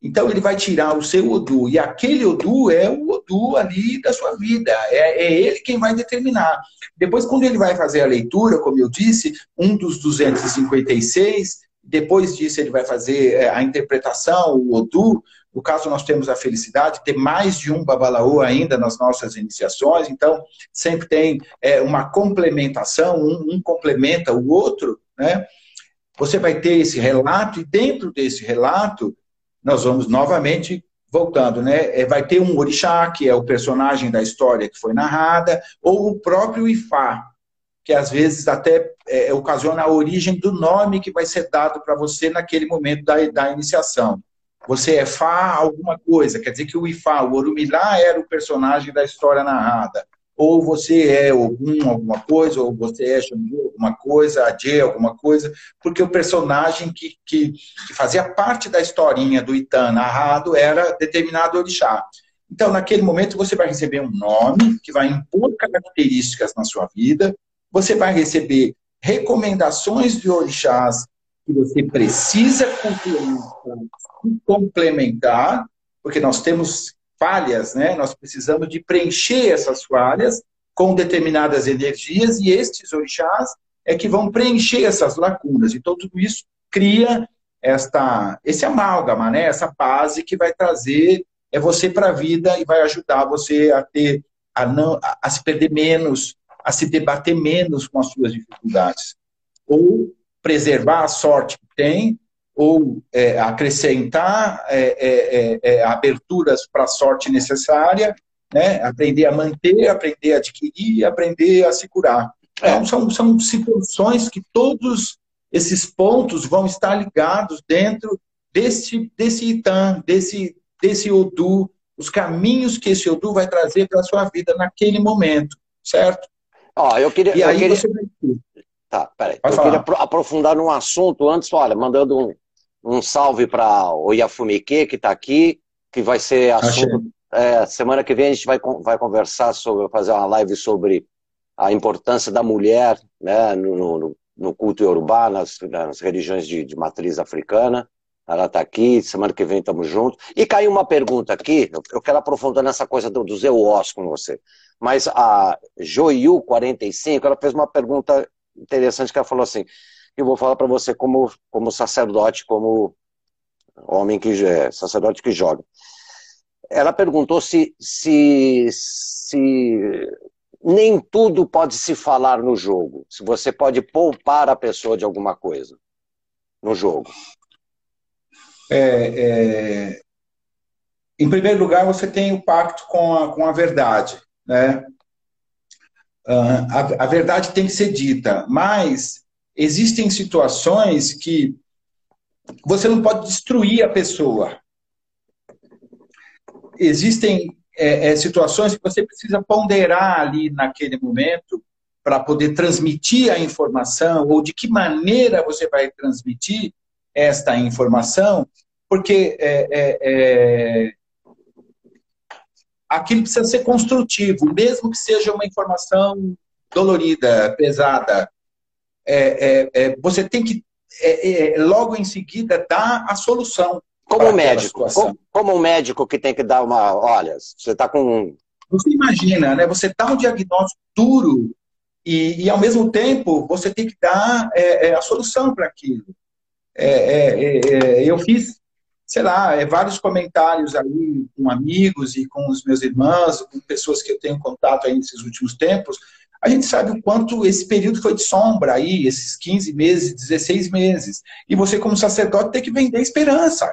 Então ele vai tirar o seu Odu, e aquele Odu é o Odu ali da sua vida, é, é, ele quem vai determinar. Depois, quando ele vai fazer a leitura, como eu disse, um dos 256, depois disso ele vai fazer é, a interpretação, o Odu, no caso, nós temos a felicidade de ter mais de um babalaô ainda nas nossas iniciações, então sempre tem é, uma complementação, um, um complementa o outro, né? Você vai ter esse relato, e dentro desse relato, nós vamos novamente voltando, né? É, vai ter um orixá, que é o personagem da história que foi narrada, ou o próprio Ifá, que às vezes até é, ocasiona a origem do nome que vai ser dado para você naquele momento da, da iniciação. Você é Fá alguma coisa, quer dizer que o Ifá, o Orumilá era o personagem da história narrada. ou você é algum alguma coisa, ou você é Xangô alguma coisa, Adê alguma coisa, porque o personagem que, que, que, fazia parte da historinha do Itã narrado era determinado orixá. Então, naquele momento, você vai receber um nome que vai impor características na sua vida, você vai receber recomendações de orixás que você precisa complementar, porque nós temos falhas, né? Nós precisamos de preencher essas falhas com determinadas energias e estes orixás é que vão preencher essas lacunas. Então tudo isso cria esta esse amálgama, né? Essa base que vai trazer é você para a vida e vai ajudar você a ter a não a, a se perder menos, a se debater menos com as suas dificuldades ou preservar a sorte que tem ou é, acrescentar é, é, é, é aberturas para a sorte necessária, né? aprender a manter, aprender a adquirir, aprender a se curar. Então, são, são situações que todos esses pontos vão estar ligados dentro desse, desse Itam, desse, desse Odu, os caminhos que esse Odu vai trazer para a sua vida naquele momento, certo? Ó, eu queria, e aí queria... você. Tá, peraí. Pode eu falar. queria aprofundar num assunto antes, olha, mandando um, um salve para o Yafumike, que está aqui, que vai ser assunto. É, semana que vem a gente vai, vai conversar sobre, fazer uma live sobre a importância da mulher né, no, no, no culto iorubá, nas, nas religiões de, de matriz africana. Ela está aqui, semana que vem estamos juntos. E caiu uma pergunta aqui, eu, eu quero aprofundar nessa coisa do, dos EUOS com você. Mas a Joiu45, ela fez uma pergunta interessante que ela falou assim, eu vou falar para você como, como sacerdote, como homem que é sacerdote que joga. Ela perguntou se, se, se nem tudo pode se falar no jogo, se você pode poupar a pessoa de alguma coisa no jogo. É, é... Em primeiro lugar, você tem o pacto com a, com a verdade, né? Uh, a, a verdade tem que ser dita, mas existem situações que você não pode destruir a pessoa. Existem é, é, situações que você precisa ponderar ali naquele momento para poder transmitir a informação ou de que maneira você vai transmitir esta informação, porque é, é, é aquilo precisa ser construtivo, mesmo que seja uma informação dolorida, pesada, é, é, é, você tem que, é, é, logo em seguida, dar a solução. Como médico, como, como um médico que tem que dar uma. Olha, você está com. Você imagina, né? Você dá um diagnóstico duro e, e, ao mesmo tempo, você tem que dar a solução para aquilo. eu fiz sei lá, é, vários comentários aí com amigos e com os meus irmãos, com pessoas que eu tenho contato aí nesses últimos tempos, a gente sabe o quanto esse período foi de sombra aí, esses 15 meses, 16 meses. E você, como sacerdote, tem que vender esperança.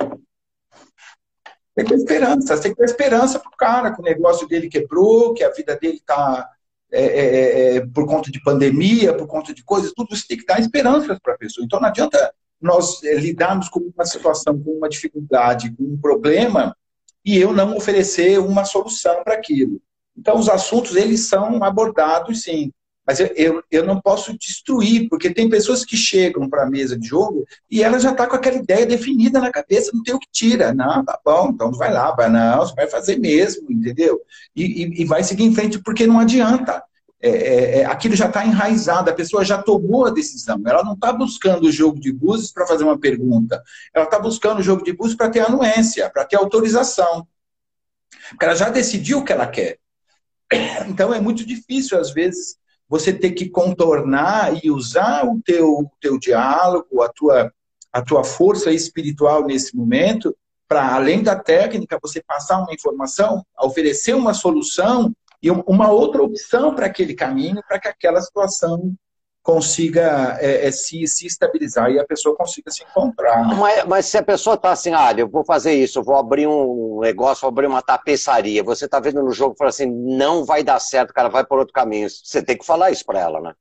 Tem que ter esperança. Tem que ter esperança pro cara, que o negócio dele quebrou, que a vida dele está é, é, é, é, por conta de pandemia, por conta de coisas, tudo isso tem que dar esperança para pessoa. Então não adianta nós é, lidarmos com uma situação, com uma dificuldade, com um problema, e eu não oferecer uma solução para aquilo. Então, os assuntos, eles são abordados, sim. Mas eu, eu, eu não posso destruir, porque tem pessoas que chegam para a mesa de jogo e ela já está com aquela ideia definida na cabeça, não tem o que tira. Não, tá bom, então vai lá, vai, não, você vai fazer mesmo, entendeu? E, e, e vai seguir em frente, porque não adianta. É, é, é aquilo já está enraizado, a pessoa já tomou a decisão. Ela não está buscando o jogo de búzios para fazer uma pergunta. Ela está buscando o jogo de búzios para ter anuência, para ter autorização. Porque ela já decidiu o que ela quer. Então é muito difícil, às vezes, você ter que contornar e usar o teu, teu diálogo, a tua, a tua força espiritual nesse momento, para, além da técnica, você passar uma informação, oferecer uma solução e uma outra opção para aquele caminho, para que aquela situação consiga é, é, se, se estabilizar e a pessoa consiga se encontrar. Mas, mas se a pessoa está assim, ah, eu vou fazer isso, eu vou abrir um negócio, vou abrir uma tapeçaria, você está vendo no jogo e fala assim, não vai dar certo, cara, vai por outro caminho. Você tem que falar isso para ela, né?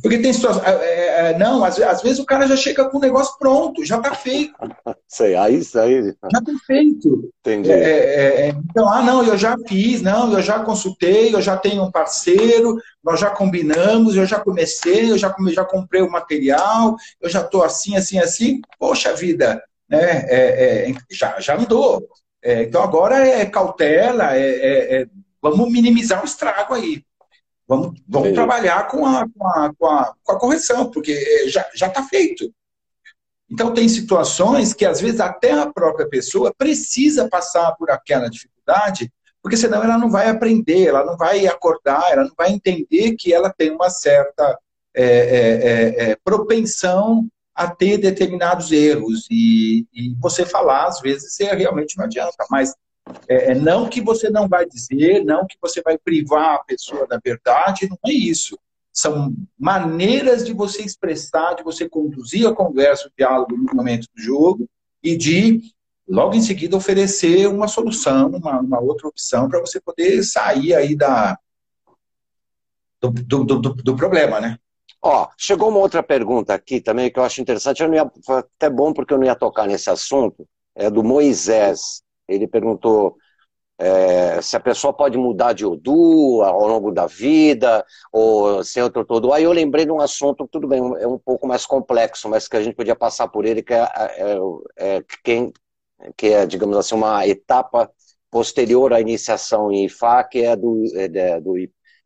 Porque tem situação. É, é, é, não, às, às, vezes o cara já chega com o negócio pronto, já está feito. Sei, aí isso aí. Já está feito. Entendi. É, é, é, então, ah, não, eu já fiz, não, eu já consultei, eu já tenho um parceiro, nós já combinamos, eu já comecei, eu já, já comprei o material, eu já estou assim, assim, assim. Poxa vida, né? já, já andou. então agora é cautela, vamos minimizar o estrago aí. Vamos, vamos trabalhar com a, com, a, com, a, com a correção, porque é, já está feito. Então, tem situações que, às vezes, até a própria pessoa precisa passar por aquela dificuldade, porque senão ela não vai aprender, ela não vai acordar, ela não vai entender que ela tem uma certa é, é, é, é propensão a ter determinados erros. E, e, você falar, às vezes, realmente não adianta. Mas é, é, não que você não vai dizer, não que você vai privar a pessoa da verdade, não é isso. São maneiras de você expressar, de você conduzir a conversa, o diálogo no momento do jogo e de, logo em seguida, oferecer uma solução, uma, uma outra opção para você poder sair aí da, do, do, do, do problema, né? Ó, chegou uma outra pergunta aqui também que eu acho interessante, eu não ia, foi até bom porque eu não ia tocar nesse assunto, é do Moisés. Ele perguntou é, se a pessoa pode mudar de Odu ao longo da vida, ou sem outro todo. Aí eu lembrei de um assunto, tudo bem, é um pouco mais complexo, mas que a gente podia passar por ele, que é, é, é quem, que é, digamos assim, uma etapa posterior à iniciação em Ifá, que é do, é, do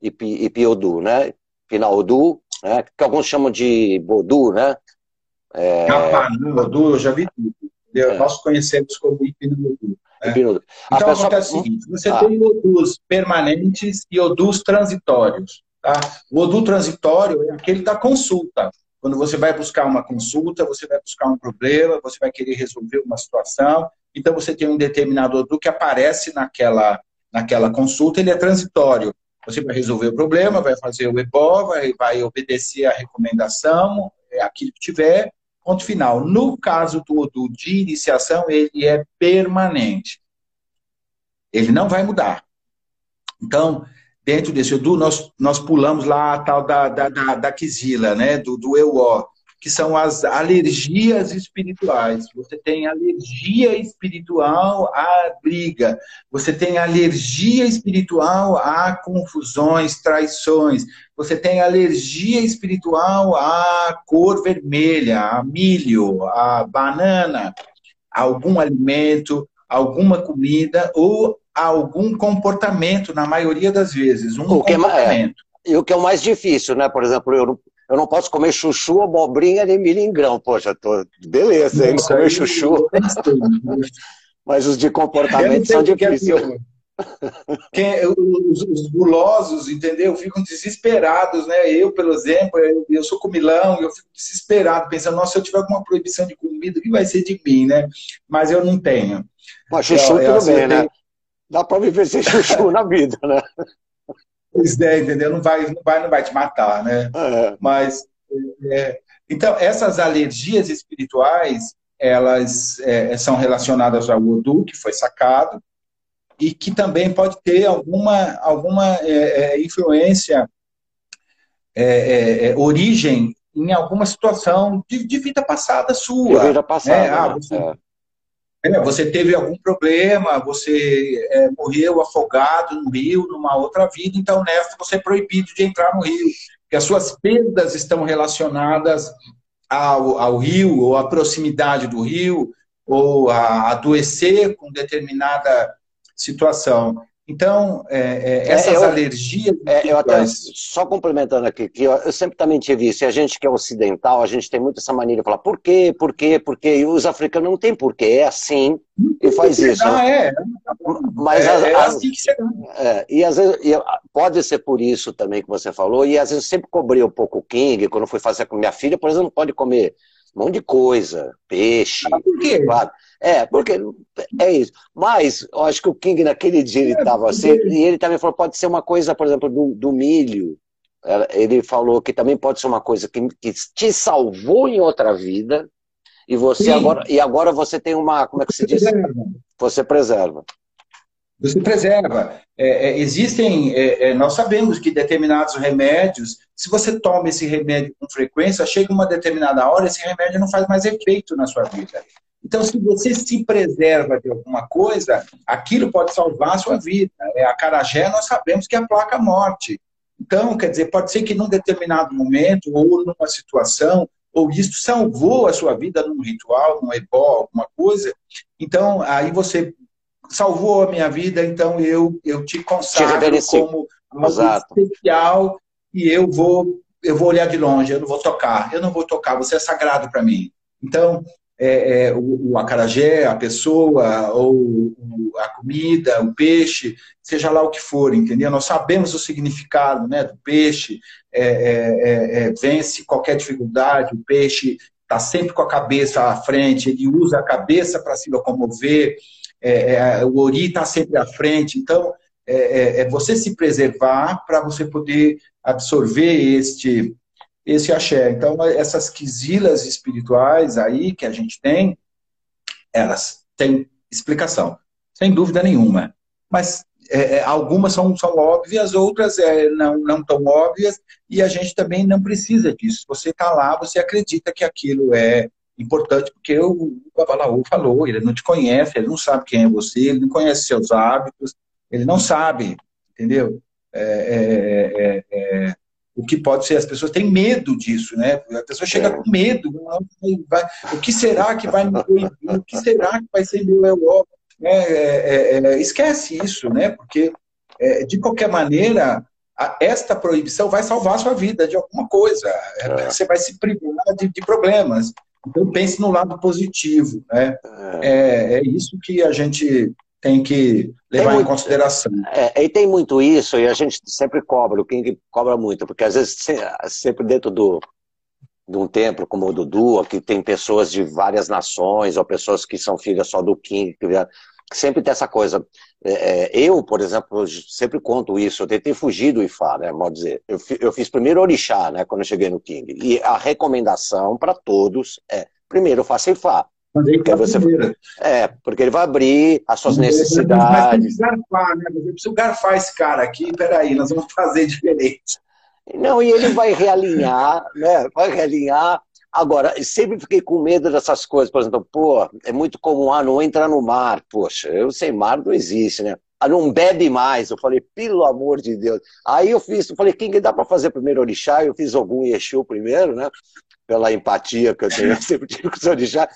Ipiodu, né? Final Odu, né? que alguns chamam de Bodu, né? É... Capa, Bodu, eu já vi tudo. É. Nós conhecemos como Ipinodu. Né? Então, pessoa... acontece o seguinte, você ah. tem odus permanentes e odus transitórios. Tá? O odu transitório é aquele da consulta. Quando você vai buscar uma consulta, você vai buscar um problema, você vai querer resolver uma situação, então você tem um determinado odu que aparece naquela, naquela consulta, ele é transitório. Você vai resolver o problema, vai fazer o EBO, vai, vai obedecer a recomendação, é aquilo que tiver, Ponto final. No caso do Odu de iniciação, ele é permanente. Ele não vai mudar. Então, dentro desse Odu, nós, nós pulamos lá a tal da, da, da, da Kizila, né? do, do EUO que são as alergias espirituais. Você tem alergia espiritual à briga, você tem alergia espiritual a confusões, traições, você tem alergia espiritual à cor vermelha, a milho, a banana, algum alimento, alguma comida ou algum comportamento, na maioria das vezes. Um o que comportamento. É, e o que é o mais difícil, né? Por exemplo, eu eu não posso comer chuchu, abobrinha nem milho em grão. Poxa, tô... beleza, hein? Comer chuchu. Mas os de comportamento são difíceis. Quem, os, os, gulosos, entendeu? Ficam desesperados, né? Eu, por exemplo, eu, eu, sou comilão, eu fico desesperado, pensando, nossa, se eu tiver alguma proibição de comida, o que vai ser de mim, né? Mas eu não tenho. Mas chuchu eu, tudo bem, né? Tenho... Dá para viver sem chuchu na vida, né? Pois é, entendeu? Não vai, não vai, não vai te matar, né? É. Mas, é, então, essas alergias espirituais, elas é, são relacionadas ao Odu, que foi sacado, e que também pode ter alguma, alguma é, é, influência, é, origem em alguma situação de, de, vida passada sua. De vida passada. Né? Ah, você, é, você teve algum problema, você é, morreu afogado no rio, numa outra vida, então nessa você é proibido de entrar no rio, porque as suas perdas estão relacionadas ao, ao rio, ou à proximidade do rio, ou a adoecer com determinada situação. Então, é, é, é, essas eu, alergias. É, eu até, só complementando aqui, que eu, eu, sempre também tive isso, e a gente que é ocidental, a gente tem muito essa mania de falar por quê, por quê, por quê, e os africanos não tem porquê, é assim e faz isso. Ah, é. Mas é, as, é assim que é, e às vezes, e pode ser por isso também que você falou, e às vezes eu sempre cobri um pouco o King, quando fui fazer com minha filha, por exemplo, não pode comer um monte de coisa, peixe. Ah, por quê? Claro. É, porque é isso. Mas eu acho que o King naquele dia ele estava é, assim, e ele também falou, pode ser uma coisa, por exemplo, do, do milho. Ele falou que também pode ser uma coisa que, que te salvou em outra vida, e você Sim. agora e agora você tem uma, como é que se diz? Você preserva. Você preserva. É, é, existem, é, é, nós sabemos que determinados remédios, se você toma esse remédio com frequência, chega uma determinada hora, esse remédio não faz mais efeito na sua vida. Então, se você se preserva de alguma coisa, aquilo pode salvar a sua vida. É, a carajé, nós sabemos que é a placa morte. Então, quer dizer, pode ser que num determinado momento, ou numa situação, ou isso salvou a sua vida num ritual, num ebó, alguma coisa. Então, aí você salvou a minha vida, então eu, eu te consagro te como algo especial e eu vou, eu vou olhar de longe, eu não vou tocar, eu não vou tocar, você é sagrado para mim. Então, é, é, o, o, acarajé, a pessoa, ou a comida, o peixe, seja lá o que for, entendeu? Nós sabemos o significado né, do peixe, é, é, é, é vence qualquer dificuldade, o peixe está sempre com a cabeça à frente, ele usa a cabeça para se locomover, o ori está sempre à frente, então é, você se preservar para você poder absorver este esse axé. Então, essas quisilas espirituais aí que a gente tem, elas têm explicação, sem dúvida nenhuma. Mas é, é, algumas são, são óbvias, outras é, não, não tão óbvias, e a gente também não precisa disso. Você está lá, você acredita que aquilo é importante, porque o Babalaú falou, ele não te conhece, ele não sabe quem é você, ele não conhece seus hábitos, ele não sabe, entendeu? É, é, é, é o que pode ser, as pessoas têm medo disso, né? A pessoa chega é. com medo, vai, o que será que vai me proibir? O que será que vai ser meu eu? É, é, é, esquece isso, né? Porque, de qualquer maneira, esta proibição vai salvar a sua vida de alguma coisa. Você vai se privar de, de, problemas. Então, pense no lado positivo, né? é isso que a gente tem que levar tem em consideração. É, e tem muito isso, e a gente sempre cobra, o King cobra muito, porque às vezes sempre dentro do, de um templo como o Dudu, aqui tem pessoas de várias nações, ou pessoas que são filhas só do King, que sempre tem essa coisa. É, é eu, por exemplo, sempre conto isso, eu tentei fugir do Ifá, né, mal dizer. Eu, eu fiz primeiro Orixá, né, quando eu cheguei no King, e a recomendação para todos é, primeiro faça Ifá, porque você... É, porque ele vai abrir as suas necessidades. Mas garfar, né? Eu preciso garfar esse cara aqui, peraí, nós vamos fazer diferente. Não, e ele vai realinhar, né? Vai realinhar. Agora, sempre fiquei com medo dessas coisas, por exemplo, pô, é muito comum, ah, não entra no mar. Poxa, eu sei, mar não existe, né? Ah, não bebe mais. Eu falei, pelo amor de Deus. Aí eu fiz, eu falei, quem que dá para fazer primeiro orixá? Eu fiz algum Exu primeiro, né? Pela empatia que eu tenho, eu sempre tive com o orixá.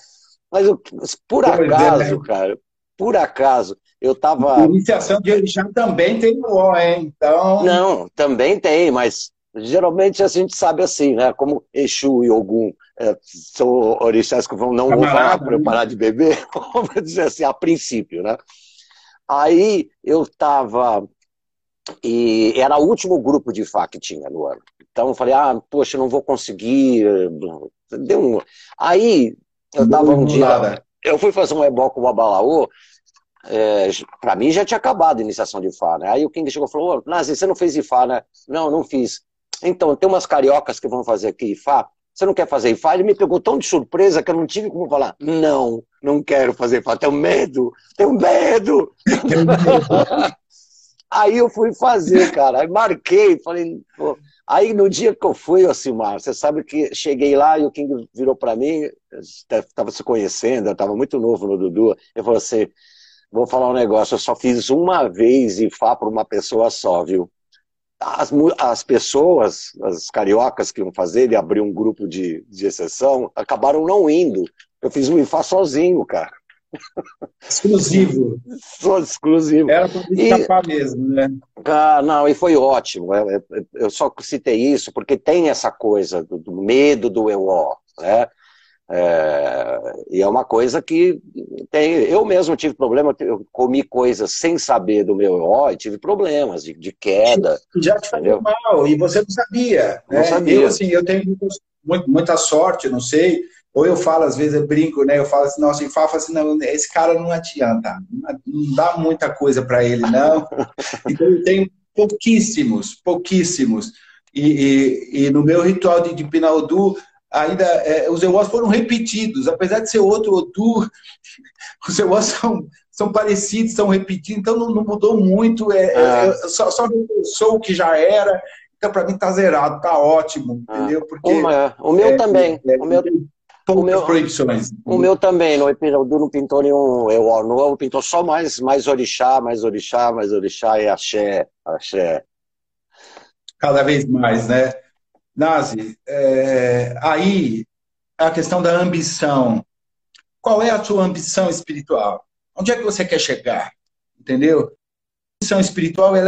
Mas eu, por é, acaso, é, cara, por acaso, eu tava. Iniciação de orixá também tem o O, hein? Então. Não, também tem, mas geralmente a gente sabe assim, né? Como Exu e Ogum é, são orixás que vão, não para eu né? parar de beber, vamos dizer assim, a princípio, né? Aí eu tava. E era o último grupo de Fá que tinha no ano. Então eu falei, ah, poxa, não vou conseguir. Deu um... Aí eu tava um dia. Eu fui fazer um ebó com o Babalaô. É, para mim já tinha acabado a iniciação de Ifá, né? Aí o King chegou e falou: Nazi, você não fez Ifá, né? Não, não fiz. Então, tem umas cariocas que vão fazer aqui Ifá. Você não quer fazer Ifá? Ele me pegou tão de surpresa que eu não tive como falar: Não, não quero fazer Ifá. Tenho medo, tenho medo. Aí eu fui fazer, cara. Aí marquei, falei, pô. Aí no dia que eu fui, Ocimar, você sabe que cheguei lá e o King virou para mim, estava se conhecendo, eu estava muito novo no Dudu, eu falei assim, vou falar um negócio, eu só fiz uma vez fá para uma pessoa só, viu? As, as pessoas, as cariocas que iam fazer, ele abriu um grupo de, de exceção, acabaram não indo. Eu fiz um IFA sozinho, cara. Exclusivo. Só exclusivo. Era para escapar mesmo, né? Ah, não, e foi ótimo. Eu só citei isso porque tem essa coisa do, do medo do EO, né? É, e é uma coisa que tem. Eu mesmo tive problema, eu comi coisas sem saber do meu EO e tive problemas de, de queda. Já te falou mal, e você não sabia. Não né? sabia. Eu, assim, eu tenho muita sorte, não sei ou eu falo, às vezes eu brinco, né? Eu falo assim, nossa, e falo assim, não, esse cara não adianta, não dá muita coisa para ele, não. Então eu tenho pouquíssimos, pouquíssimos. E, e, e no meu ritual de, de Pinaudu, ainda é, os EWOS foram repetidos, apesar de ser outro Odu, os EWOS são, são parecidos, são repetidos, então não, não mudou muito. É, é. é só, só sou o que já era. Então, para mim, tá zerado, tá ótimo, ah. entendeu? Porque, Uma, o meu também. O meu, o meu, proibições. O meu também, no Epirodu não pintou nenhum. Eu, o novo pintou só mais, mais orixá, mais orixá, mais orixá e axé, axé. Cada vez mais, né? Nazi, é, aí a questão da ambição. Qual é a sua ambição espiritual? Onde é que você quer chegar? Entendeu? A ambição espiritual é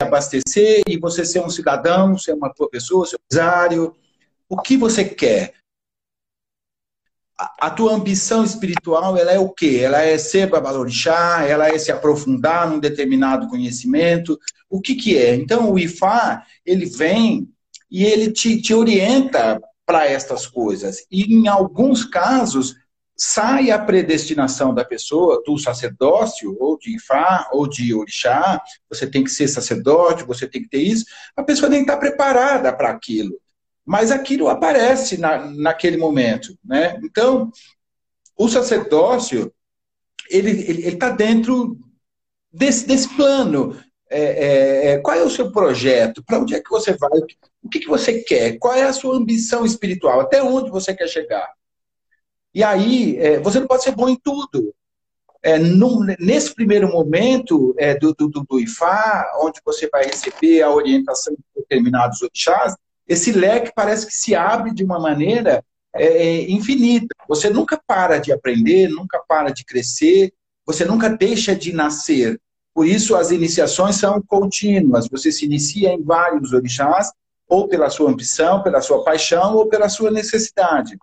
abastecer e você ser um cidadão, ser uma boa pessoa, ser um empresário. O que você quer? A, a tua ambição espiritual, ela é o quê? Ela é ser babalorixá, ela é se aprofundar num determinado conhecimento. O que que é? Então, o Ifá, ele vem e ele te, te orienta para estas coisas. E em alguns casos, sai a predestinação da pessoa, do sacerdócio, ou de Ifá, ou de Orixá, você tem que ser sacerdote, você tem que ter isso, a pessoa nem está preparada para aquilo. Mas aquilo aparece na, naquele momento. Né? Então, o sacerdócio, ele está ele, tá dentro desse, desse plano. É, é, é, qual é o seu projeto? Para onde é que você vai? O que, que você quer? Qual é a sua ambição espiritual? Até onde você quer chegar? E aí, é, você não pode ser bom em tudo. É, num, nesse primeiro momento é, do, do, do, IFA, onde você vai receber a orientação de determinados orixás, esse leque parece que se abre de uma maneira é, é, infinita. Você nunca para de aprender, nunca para de crescer, você nunca deixa de nascer. Por isso, as iniciações são contínuas. Você se inicia em vários orixás, ou pela sua ambição, pela sua paixão, ou pela sua necessidade.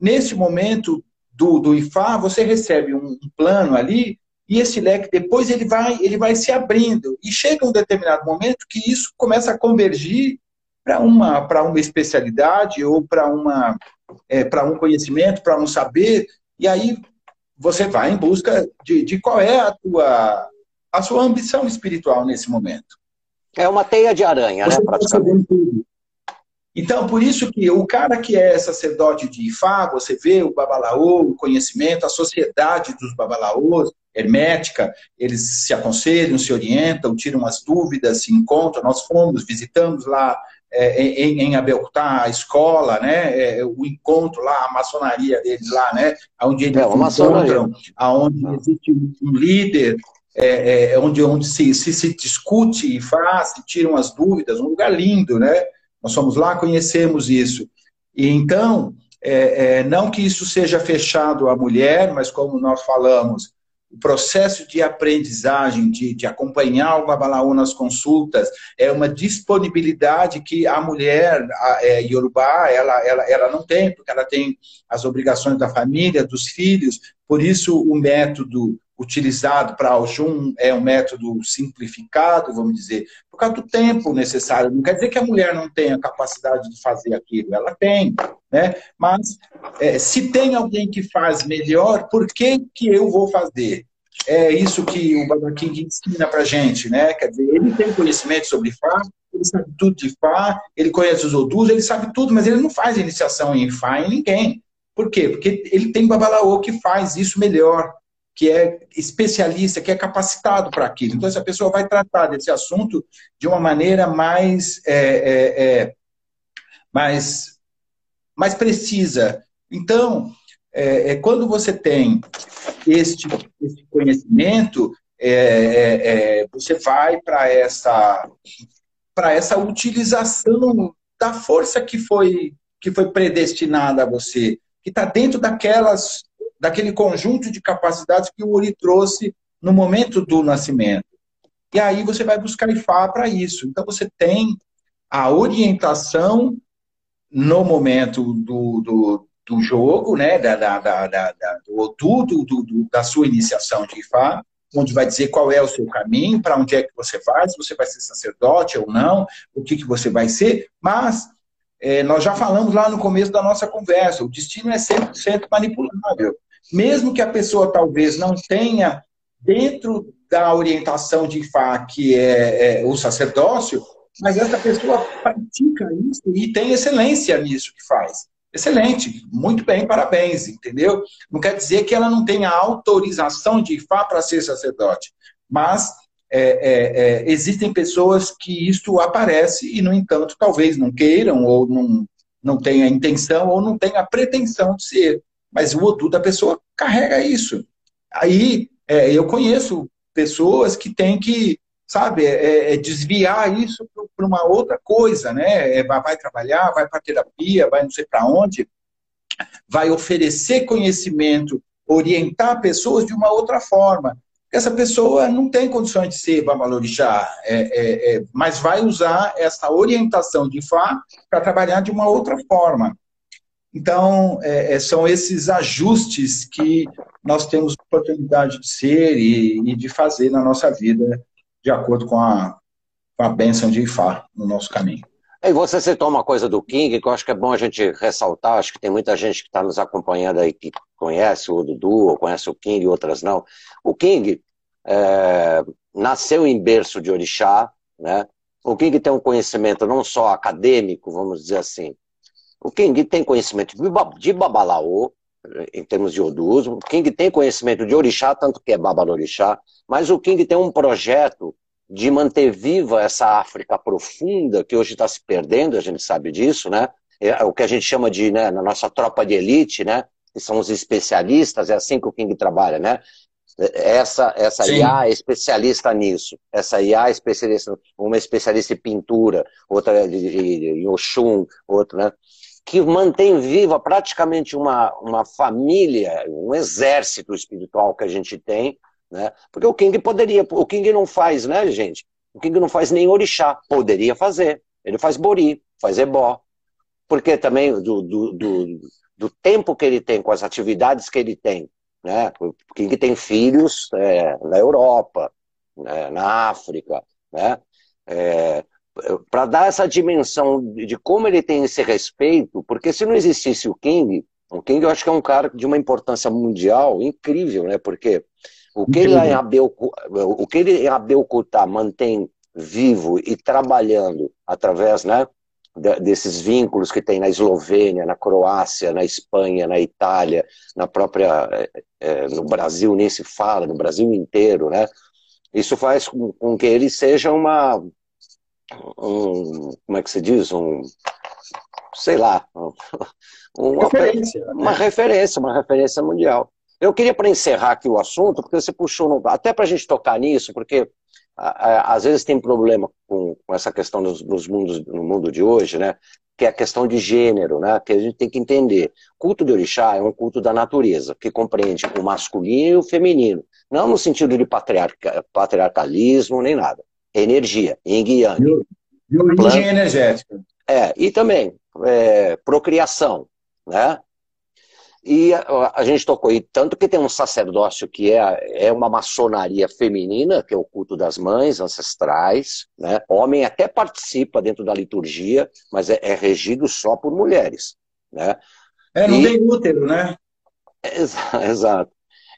Nesse momento do, do IFA, você recebe um, um plano ali, e esse leque depois ele vai, ele vai se abrindo. E chega um determinado momento que isso começa a convergir para uma, uma especialidade ou para uma é, para um conhecimento, para um saber, e aí você vai em busca de, de qual é a tua a sua ambição espiritual nesse momento. É uma teia de aranha, né, Você né? Praticamente. Então, por isso que o cara que é sacerdote de Ifá, você vê o babalaô, o conhecimento, a sociedade dos babalaôs, hermética, eles se aconselham, se orientam, tiram as dúvidas, se encontram. Nós fomos, visitamos lá é, em, em Abelcutá, a escola, né, é, o encontro lá, a maçonaria deles lá, né, onde eles é, encontram, onde existe um líder é, é, onde, onde se, se, se, discute e faz, se tiram as dúvidas, um lugar lindo, né? Nós fomos lá, conhecemos isso. E então, é, é, não que isso seja fechado à mulher, mas como nós falamos, o processo de aprendizagem, de, de acompanhar o Babalaú nas consultas, é uma disponibilidade que a mulher a, é, Yorubá, ela, ela, ela não tem, porque ela tem as obrigações da família, dos filhos, por isso o método utilizado para Oxum é um método simplificado, vamos dizer, por causa do tempo necessário. Não quer dizer que a mulher não tenha capacidade de fazer aquilo, ela tem, né? Mas é, se tem alguém que faz melhor, por que, que eu vou fazer? É isso que o Baba ensina para gente, né? Quer dizer, ele tem conhecimento sobre Fá, ele sabe tudo de Fá, ele conhece os Odus, ele sabe tudo, mas ele não faz iniciação em Fá em ninguém. Por quê? Porque ele tem Babalaô que faz isso melhor que é especialista, que é capacitado para aquilo. Então, essa pessoa vai tratar desse assunto de uma maneira mais, é, é, é, mais, mais precisa. Então, é, é quando você tem este, este conhecimento, é, você vai para essa, para essa utilização da força que foi, que foi predestinada a você, que está dentro daquelas daquele conjunto de capacidades que o Uri trouxe no momento do nascimento. E aí você vai buscar IFA para isso. Então você tem a orientação no momento do, do, do jogo, né, da, da, da, da do, do, do, da sua iniciação de IFA, onde vai dizer qual é o seu caminho, para onde é que você vai, se você vai ser sacerdote ou não, o que, que você vai ser, mas é, nós já falamos lá no começo da nossa conversa, o destino é 100% manipulável mesmo que a pessoa talvez não tenha, dentro da orientação de Fá, que é, é o sacerdócio, mas essa pessoa pratica isso e tem excelência nisso que faz. Excelente, muito bem, parabéns, entendeu? Não quer dizer que ela não tenha autorização de Ifá para ser sacerdote, mas é, é, é, existem pessoas que isto aparece e, no entanto, talvez não queiram ou não, não tenha intenção ou não tenha pretensão de ser. Mas o Odu da pessoa carrega isso. Aí é, eu conheço pessoas que têm que, sabe, é, é, é desviar isso para uma outra coisa, né? É, vai trabalhar, vai para terapia, vai não sei para onde, vai oferecer conhecimento, orientar pessoas de uma outra forma. Essa pessoa não tem condições de ser Babalorixá, é, é, é, mas vai usar essa orientação de Fá para trabalhar de uma outra forma. Então, é, é, são esses ajustes que nós temos oportunidade de ser e, e de fazer na nossa vida, de acordo com a, com a bênção de Ifá no nosso caminho. E você citou uma coisa do King, que eu acho que é bom a gente ressaltar, acho que tem muita gente que está nos acompanhando aí que conhece o Dudu, ou conhece o King, outras não. O King é, nasceu em berço de orixá, né? O King tem um conhecimento não só acadêmico, vamos dizer assim, o King tem conhecimento de Babalaô, em termos de Odus, o King tem conhecimento de Orixá, tanto que é Babalorixá, mas o King tem um projeto de manter viva essa África profunda, que hoje está se perdendo, a gente sabe disso, né? É o que a gente chama de, né, na nossa tropa de elite, né? Que são os especialistas, é assim que o King trabalha, né? Essa, essa IA é especialista nisso. Essa IA é especialista, uma especialista em pintura, outra em Oxum, outra, né? Que mantém viva praticamente uma, uma família, um exército espiritual que a gente tem, né? Porque o King poderia, o King não faz, né, gente? O King não faz nem orixá, poderia fazer. Ele faz bori, faz ebó. Porque também do, do, do, do tempo que ele tem, com as atividades que ele tem, né? O King tem filhos é, na Europa, né? na África, né? É, para dar essa dimensão de como ele tem esse respeito, porque se não existisse o King, o King eu acho que é um cara de uma importância mundial incrível, né? Porque o que ele em Abelcuta, o que ele em mantém vivo e trabalhando através, né, desses vínculos que tem na Eslovênia, na Croácia, na Espanha, na Itália, na própria é, no Brasil nem se fala, no Brasil inteiro, né? Isso faz com, com que ele seja uma um, como é que se diz, um, sei lá, uma referência, né? uma referência, uma referência mundial. Eu queria para encerrar aqui o assunto, porque você puxou, no, até para a gente tocar nisso, porque a, a, às vezes tem problema com, com essa questão nos, nos, mundos, no mundo de hoje, né? Que é a questão de gênero, né? Que a gente tem que entender. Culto de orixá é um culto da natureza, que compreende o masculino e o feminino. Não no sentido de patriarca, patriarcalismo nem nada energia, yin e yang. Origem energética. É, e também é, procriação, né? E a, a, gente tocou, e tanto que tem um sacerdócio que é, é uma maçonaria feminina, que é o culto das mães ancestrais, né? Homem até participa dentro da liturgia, mas é, é regido só por mulheres, né? É, não e, tem útero, né? Exato.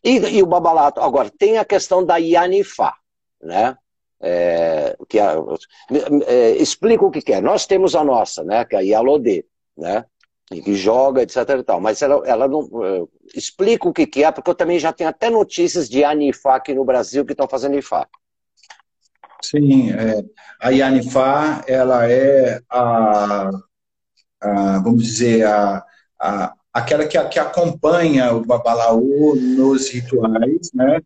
E, e, o babalato, agora, tem a questão da Yanifá, né? É, que a, é, explica o que quer. É. Nós temos a nossa, né, que é a Yalodê, né, que joga, etc e tal, mas ela, ela não uh, explica o que, que é, porque eu também já tenho até notícias de Anifá aqui no Brasil que estão fazendo Ifá. Sim, é, a Yanifá, ela é a, a, vamos dizer, a, a, aquela que, que acompanha o Babalaú nos rituais, né?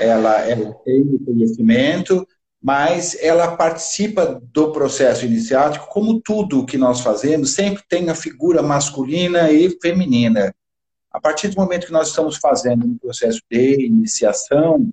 Ela, ela tem o conhecimento, mas ela participa do processo iniciático, como tudo o que nós fazemos, sempre tem a figura masculina e feminina. A partir do momento que nós estamos fazendo um processo de iniciação,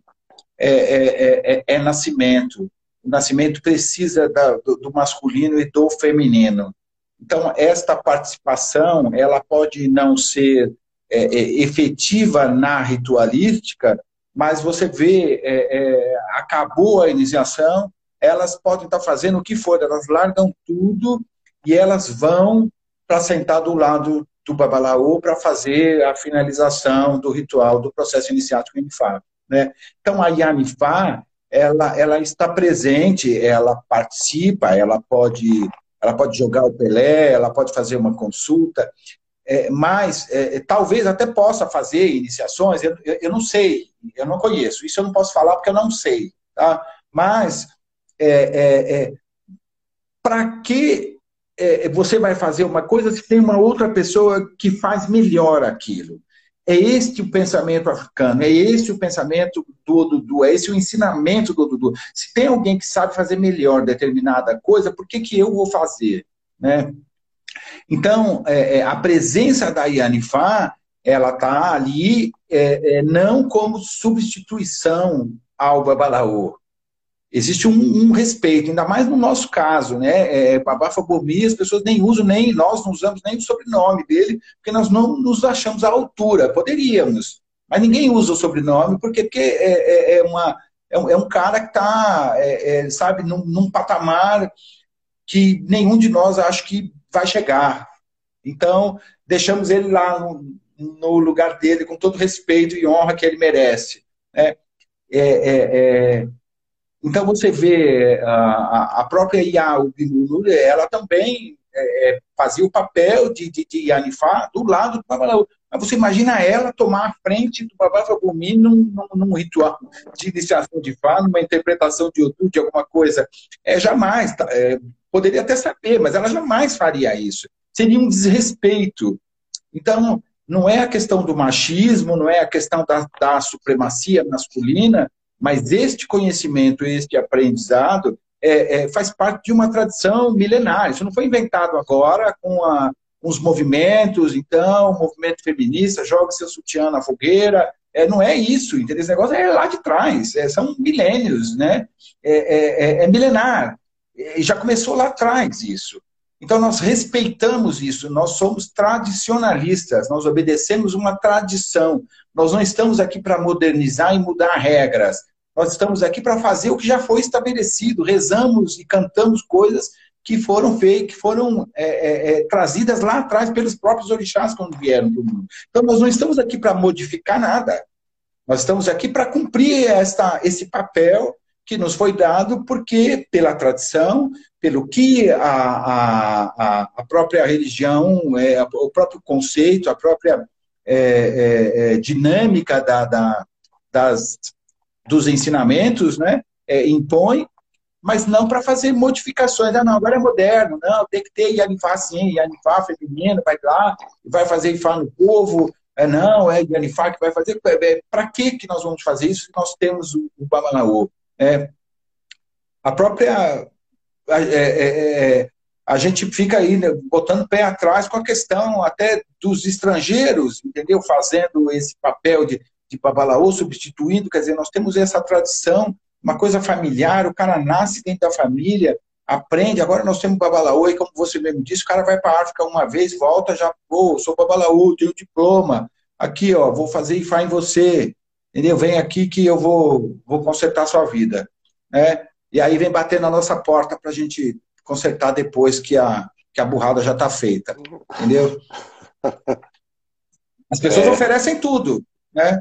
é, é, é, é, é nascimento. O nascimento precisa da, do, do masculino e do feminino. Então, esta participação, ela pode não ser é, é, efetiva na ritualística, mas você vê, é, é, acabou a iniciação, elas podem estar fazendo o que for, elas largam tudo e elas vão para sentar do lado do babalaô para fazer a finalização do ritual do processo iniciático Yanifá. Né? Então, a Yanifá, ela, ela está presente, ela participa, ela pode, ela pode jogar o Pelé, ela pode fazer uma consulta, é, mas é, talvez até possa fazer iniciações, eu, eu, não sei, eu não conheço, isso eu não posso falar porque eu não sei, tá? Mas é, é, é para que você vai fazer uma coisa se tem uma outra pessoa que faz melhor aquilo? É este o pensamento africano, é esse o pensamento do Dudu, é esse o ensinamento do Dudu. Se tem alguém que sabe fazer melhor determinada coisa, por que, que eu vou fazer? Né? Então, é, é, a presença da Yanifá, ela está ali é, é, não como substituição ao Babalaô. Existe um, um, respeito, ainda mais no nosso caso, né? É, Babafa Bomi, as pessoas nem usam, nem nós não usamos nem o sobrenome dele, porque nós não nos achamos à altura. Poderíamos, mas ninguém usa o sobrenome, porque, porque é, é, é uma, é, um, é um cara que está, sabe, num, num patamar que nenhum de nós acho que vai chegar. Então, deixamos ele lá no, lugar dele, com todo respeito e honra que ele merece. Né? É, é, é... Então, você vê a, a própria Iaú ela também é, é, fazia o papel de, de, de do lado do Babalaú. Mas você imagina ela tomar a frente do Fagumi num, num, num, ritual de iniciação de Fá, numa interpretação de Otu, de alguma coisa. É, jamais. Tá, é, Poderia até saber, mas ela jamais faria isso. Seria um desrespeito. Então, não é a questão do machismo, não é a questão da, da supremacia masculina, mas este conhecimento, este aprendizado, é, é, faz parte de uma tradição milenar. Isso não foi inventado agora com, a, os movimentos, então, o movimento feminista, joga seu sutiã na fogueira. É, não é isso, entendeu? Esse negócio é lá de trás, é, são milênios, né? É, é, é milenar. Já começou lá atrás isso. Então nós respeitamos isso, nós somos tradicionalistas, nós obedecemos uma tradição. Nós não estamos aqui para modernizar e mudar regras. Nós estamos aqui para fazer o que já foi estabelecido. Rezamos e cantamos coisas que foram feitas, que foram é, é, é, trazidas lá atrás pelos próprios orixás quando vieram para o mundo. Então nós não estamos aqui para modificar nada. Nós estamos aqui para cumprir esta, esse papel que nos foi dado porque, pela tradição, pelo que a, a, a própria religião, é, o próprio conceito, a própria é, é, é, dinâmica da, da, das, dos ensinamentos né, é, impõe, mas não para fazer modificações. Ah, não, agora é moderno, não, tem que ter Yanifá sim, Yanifá feminino, vai lá, vai fazer Ifá no povo, é, não, é Yanifá que vai fazer. É, para que, que nós vamos fazer isso se nós temos o, o Babanaô? É, a própria. É, é, é, a gente fica aí né, botando pé atrás com a questão até dos estrangeiros, entendeu? Fazendo esse papel de, de babalaô, substituindo, quer dizer, nós temos essa tradição, uma coisa familiar, o cara nasce dentro da família, aprende, agora nós temos babalaô, e como você mesmo disse, o cara vai para a África uma vez, volta, já, pô, sou babalaô, tenho diploma, aqui, ó, vou fazer IFA em você, entendeu? Vem aqui que eu vou, vou consertar a sua vida. Né? E aí vem bater na nossa porta para a gente consertar depois que a, que a burrada já está feita. Entendeu? As pessoas é. oferecem tudo, né?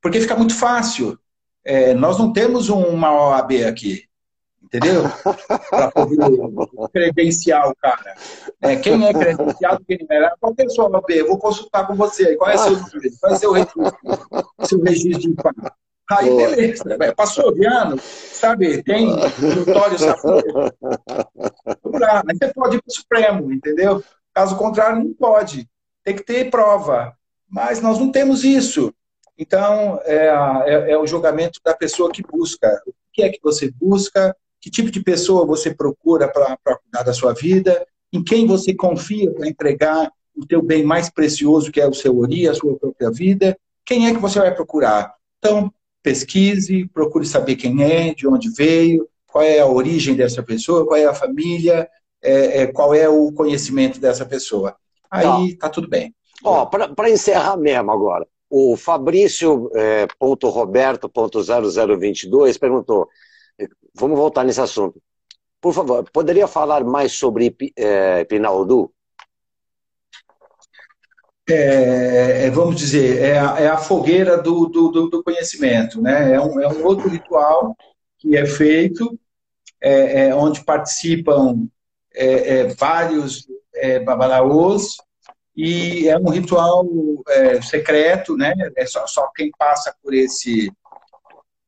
Porque fica muito fácil. É, nós não temos uma OAB aqui entendeu? Para poder credenciar o cara. É, quem é credenciado, quem não é. Qual é a sua OAB? Eu vou consultar com você. Qual é o seu número? Qual é o seu registro? Seu registro de impacto? Aí, Boa. beleza. Passou de ano, sabe? Tem notório safado. Mas você pode ir para o Supremo, entendeu? Caso contrário, não pode. Tem que ter prova. Mas nós não temos isso. Então, é, é, é o julgamento da pessoa que busca. O que é que você busca? Que tipo de pessoa você procura para cuidar da sua vida, em quem você confia para entregar o teu bem mais precioso, que é o seu ori, a sua própria vida, quem é que você vai procurar? Então, pesquise, procure saber quem é, de onde veio, qual é a origem dessa pessoa, qual é a família, é, é, qual é o conhecimento dessa pessoa. Aí tá, tá tudo bem. Ó, para encerrar mesmo agora, o Fabrício.roberto.0022 é, perguntou: vamos voltar nesse assunto. Por favor, poderia falar mais sobre é, Pinaldu? É, é, vamos dizer, é a, é a fogueira do, do, do, conhecimento, né? É um, é um outro ritual que é feito, é, é onde participam é, vários babalaôs, e é um ritual é, secreto, né? É só, só quem passa por esse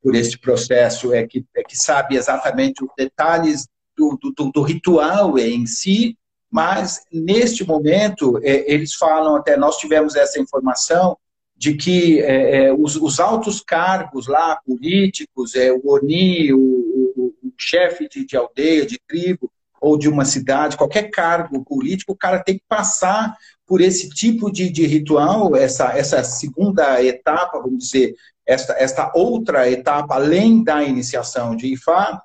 por esse processo é que, é que sabe exatamente os detalhes do, do, do ritual em si, mas neste momento é, eles falam até nós tivemos essa informação de que é, é, os, os, altos cargos lá políticos, é, o ONI, o, o, o chefe de, de aldeia, de tribo ou de uma cidade, qualquer cargo político, o cara tem que passar por esse tipo de, de ritual, essa, essa segunda etapa, vamos dizer, esta, esta outra etapa, além da iniciação de Ifá,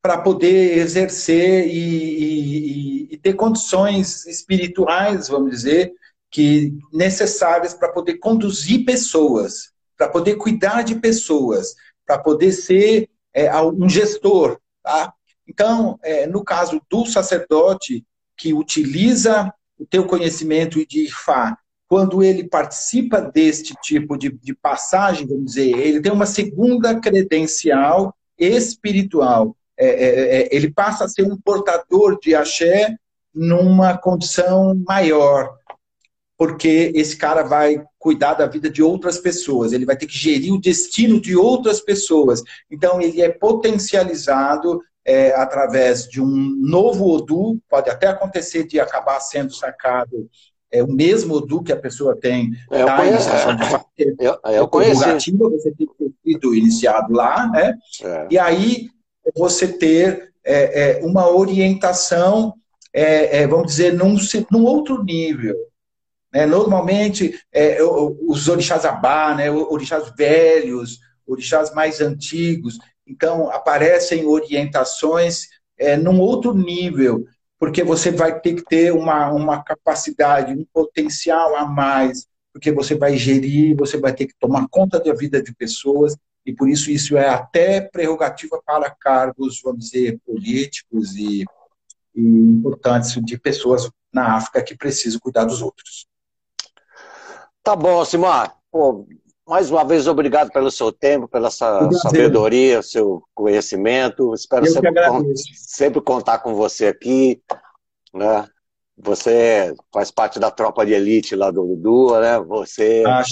para poder exercer e, e, e, ter condições espirituais, vamos dizer, que necessárias para poder conduzir pessoas, para poder cuidar de pessoas, para poder ser é, um gestor. Tá? Então, é, no caso do sacerdote que utiliza o teu conhecimento de Ifá, quando ele participa deste tipo de, de passagem, vamos dizer, ele tem uma segunda credencial espiritual. É, é, é, ele passa a ser um portador de axé numa condição maior, porque esse cara vai cuidar da vida de outras pessoas, ele vai ter que gerir o destino de outras pessoas. Então, ele é potencializado é, através de um novo Odu, pode até acontecer de acabar sendo sacado é, o mesmo Odu que a pessoa tem eu tá conheço, de, eu, eu conheci. você tem que ter sido iniciado lá, né? É. E aí você ter é, é uma orientação, é, é, vamos dizer, num, num outro nível. Né? Normalmente, os orixás abá, né? orixás velhos, orixás mais antigos, então, aparecem orientações é, num outro nível, porque você vai ter que ter uma, uma capacidade, um potencial a mais, porque você vai gerir, você vai ter que tomar conta da vida de pessoas, e por isso isso é até prerrogativa para cargos, vamos dizer, políticos e, e importantes de pessoas na África que precisam cuidar dos outros. Tá bom, Simar. Pô, mais uma vez, obrigado pelo seu tempo, pela sua sabedoria, seu conhecimento. Espero sempre, sempre, contar com você aqui. Né? Você faz parte da tropa de elite lá do Dudu, né? Você. Ah,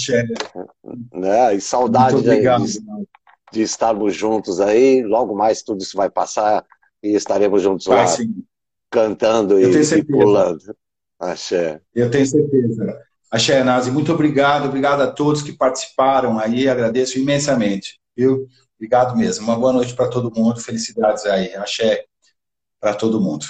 né? E saudade de, de, de, estarmos juntos aí. Logo mais tudo isso vai passar e estaremos juntos vai, lá sim. cantando e, e pulando. Axé. Eu tenho certeza. Axé Nazi, muito obrigado, obrigado a todos que participaram aí, agradeço imensamente, viu? Obrigado mesmo. Uma boa noite para todo mundo, felicidades aí. Axé para todo mundo.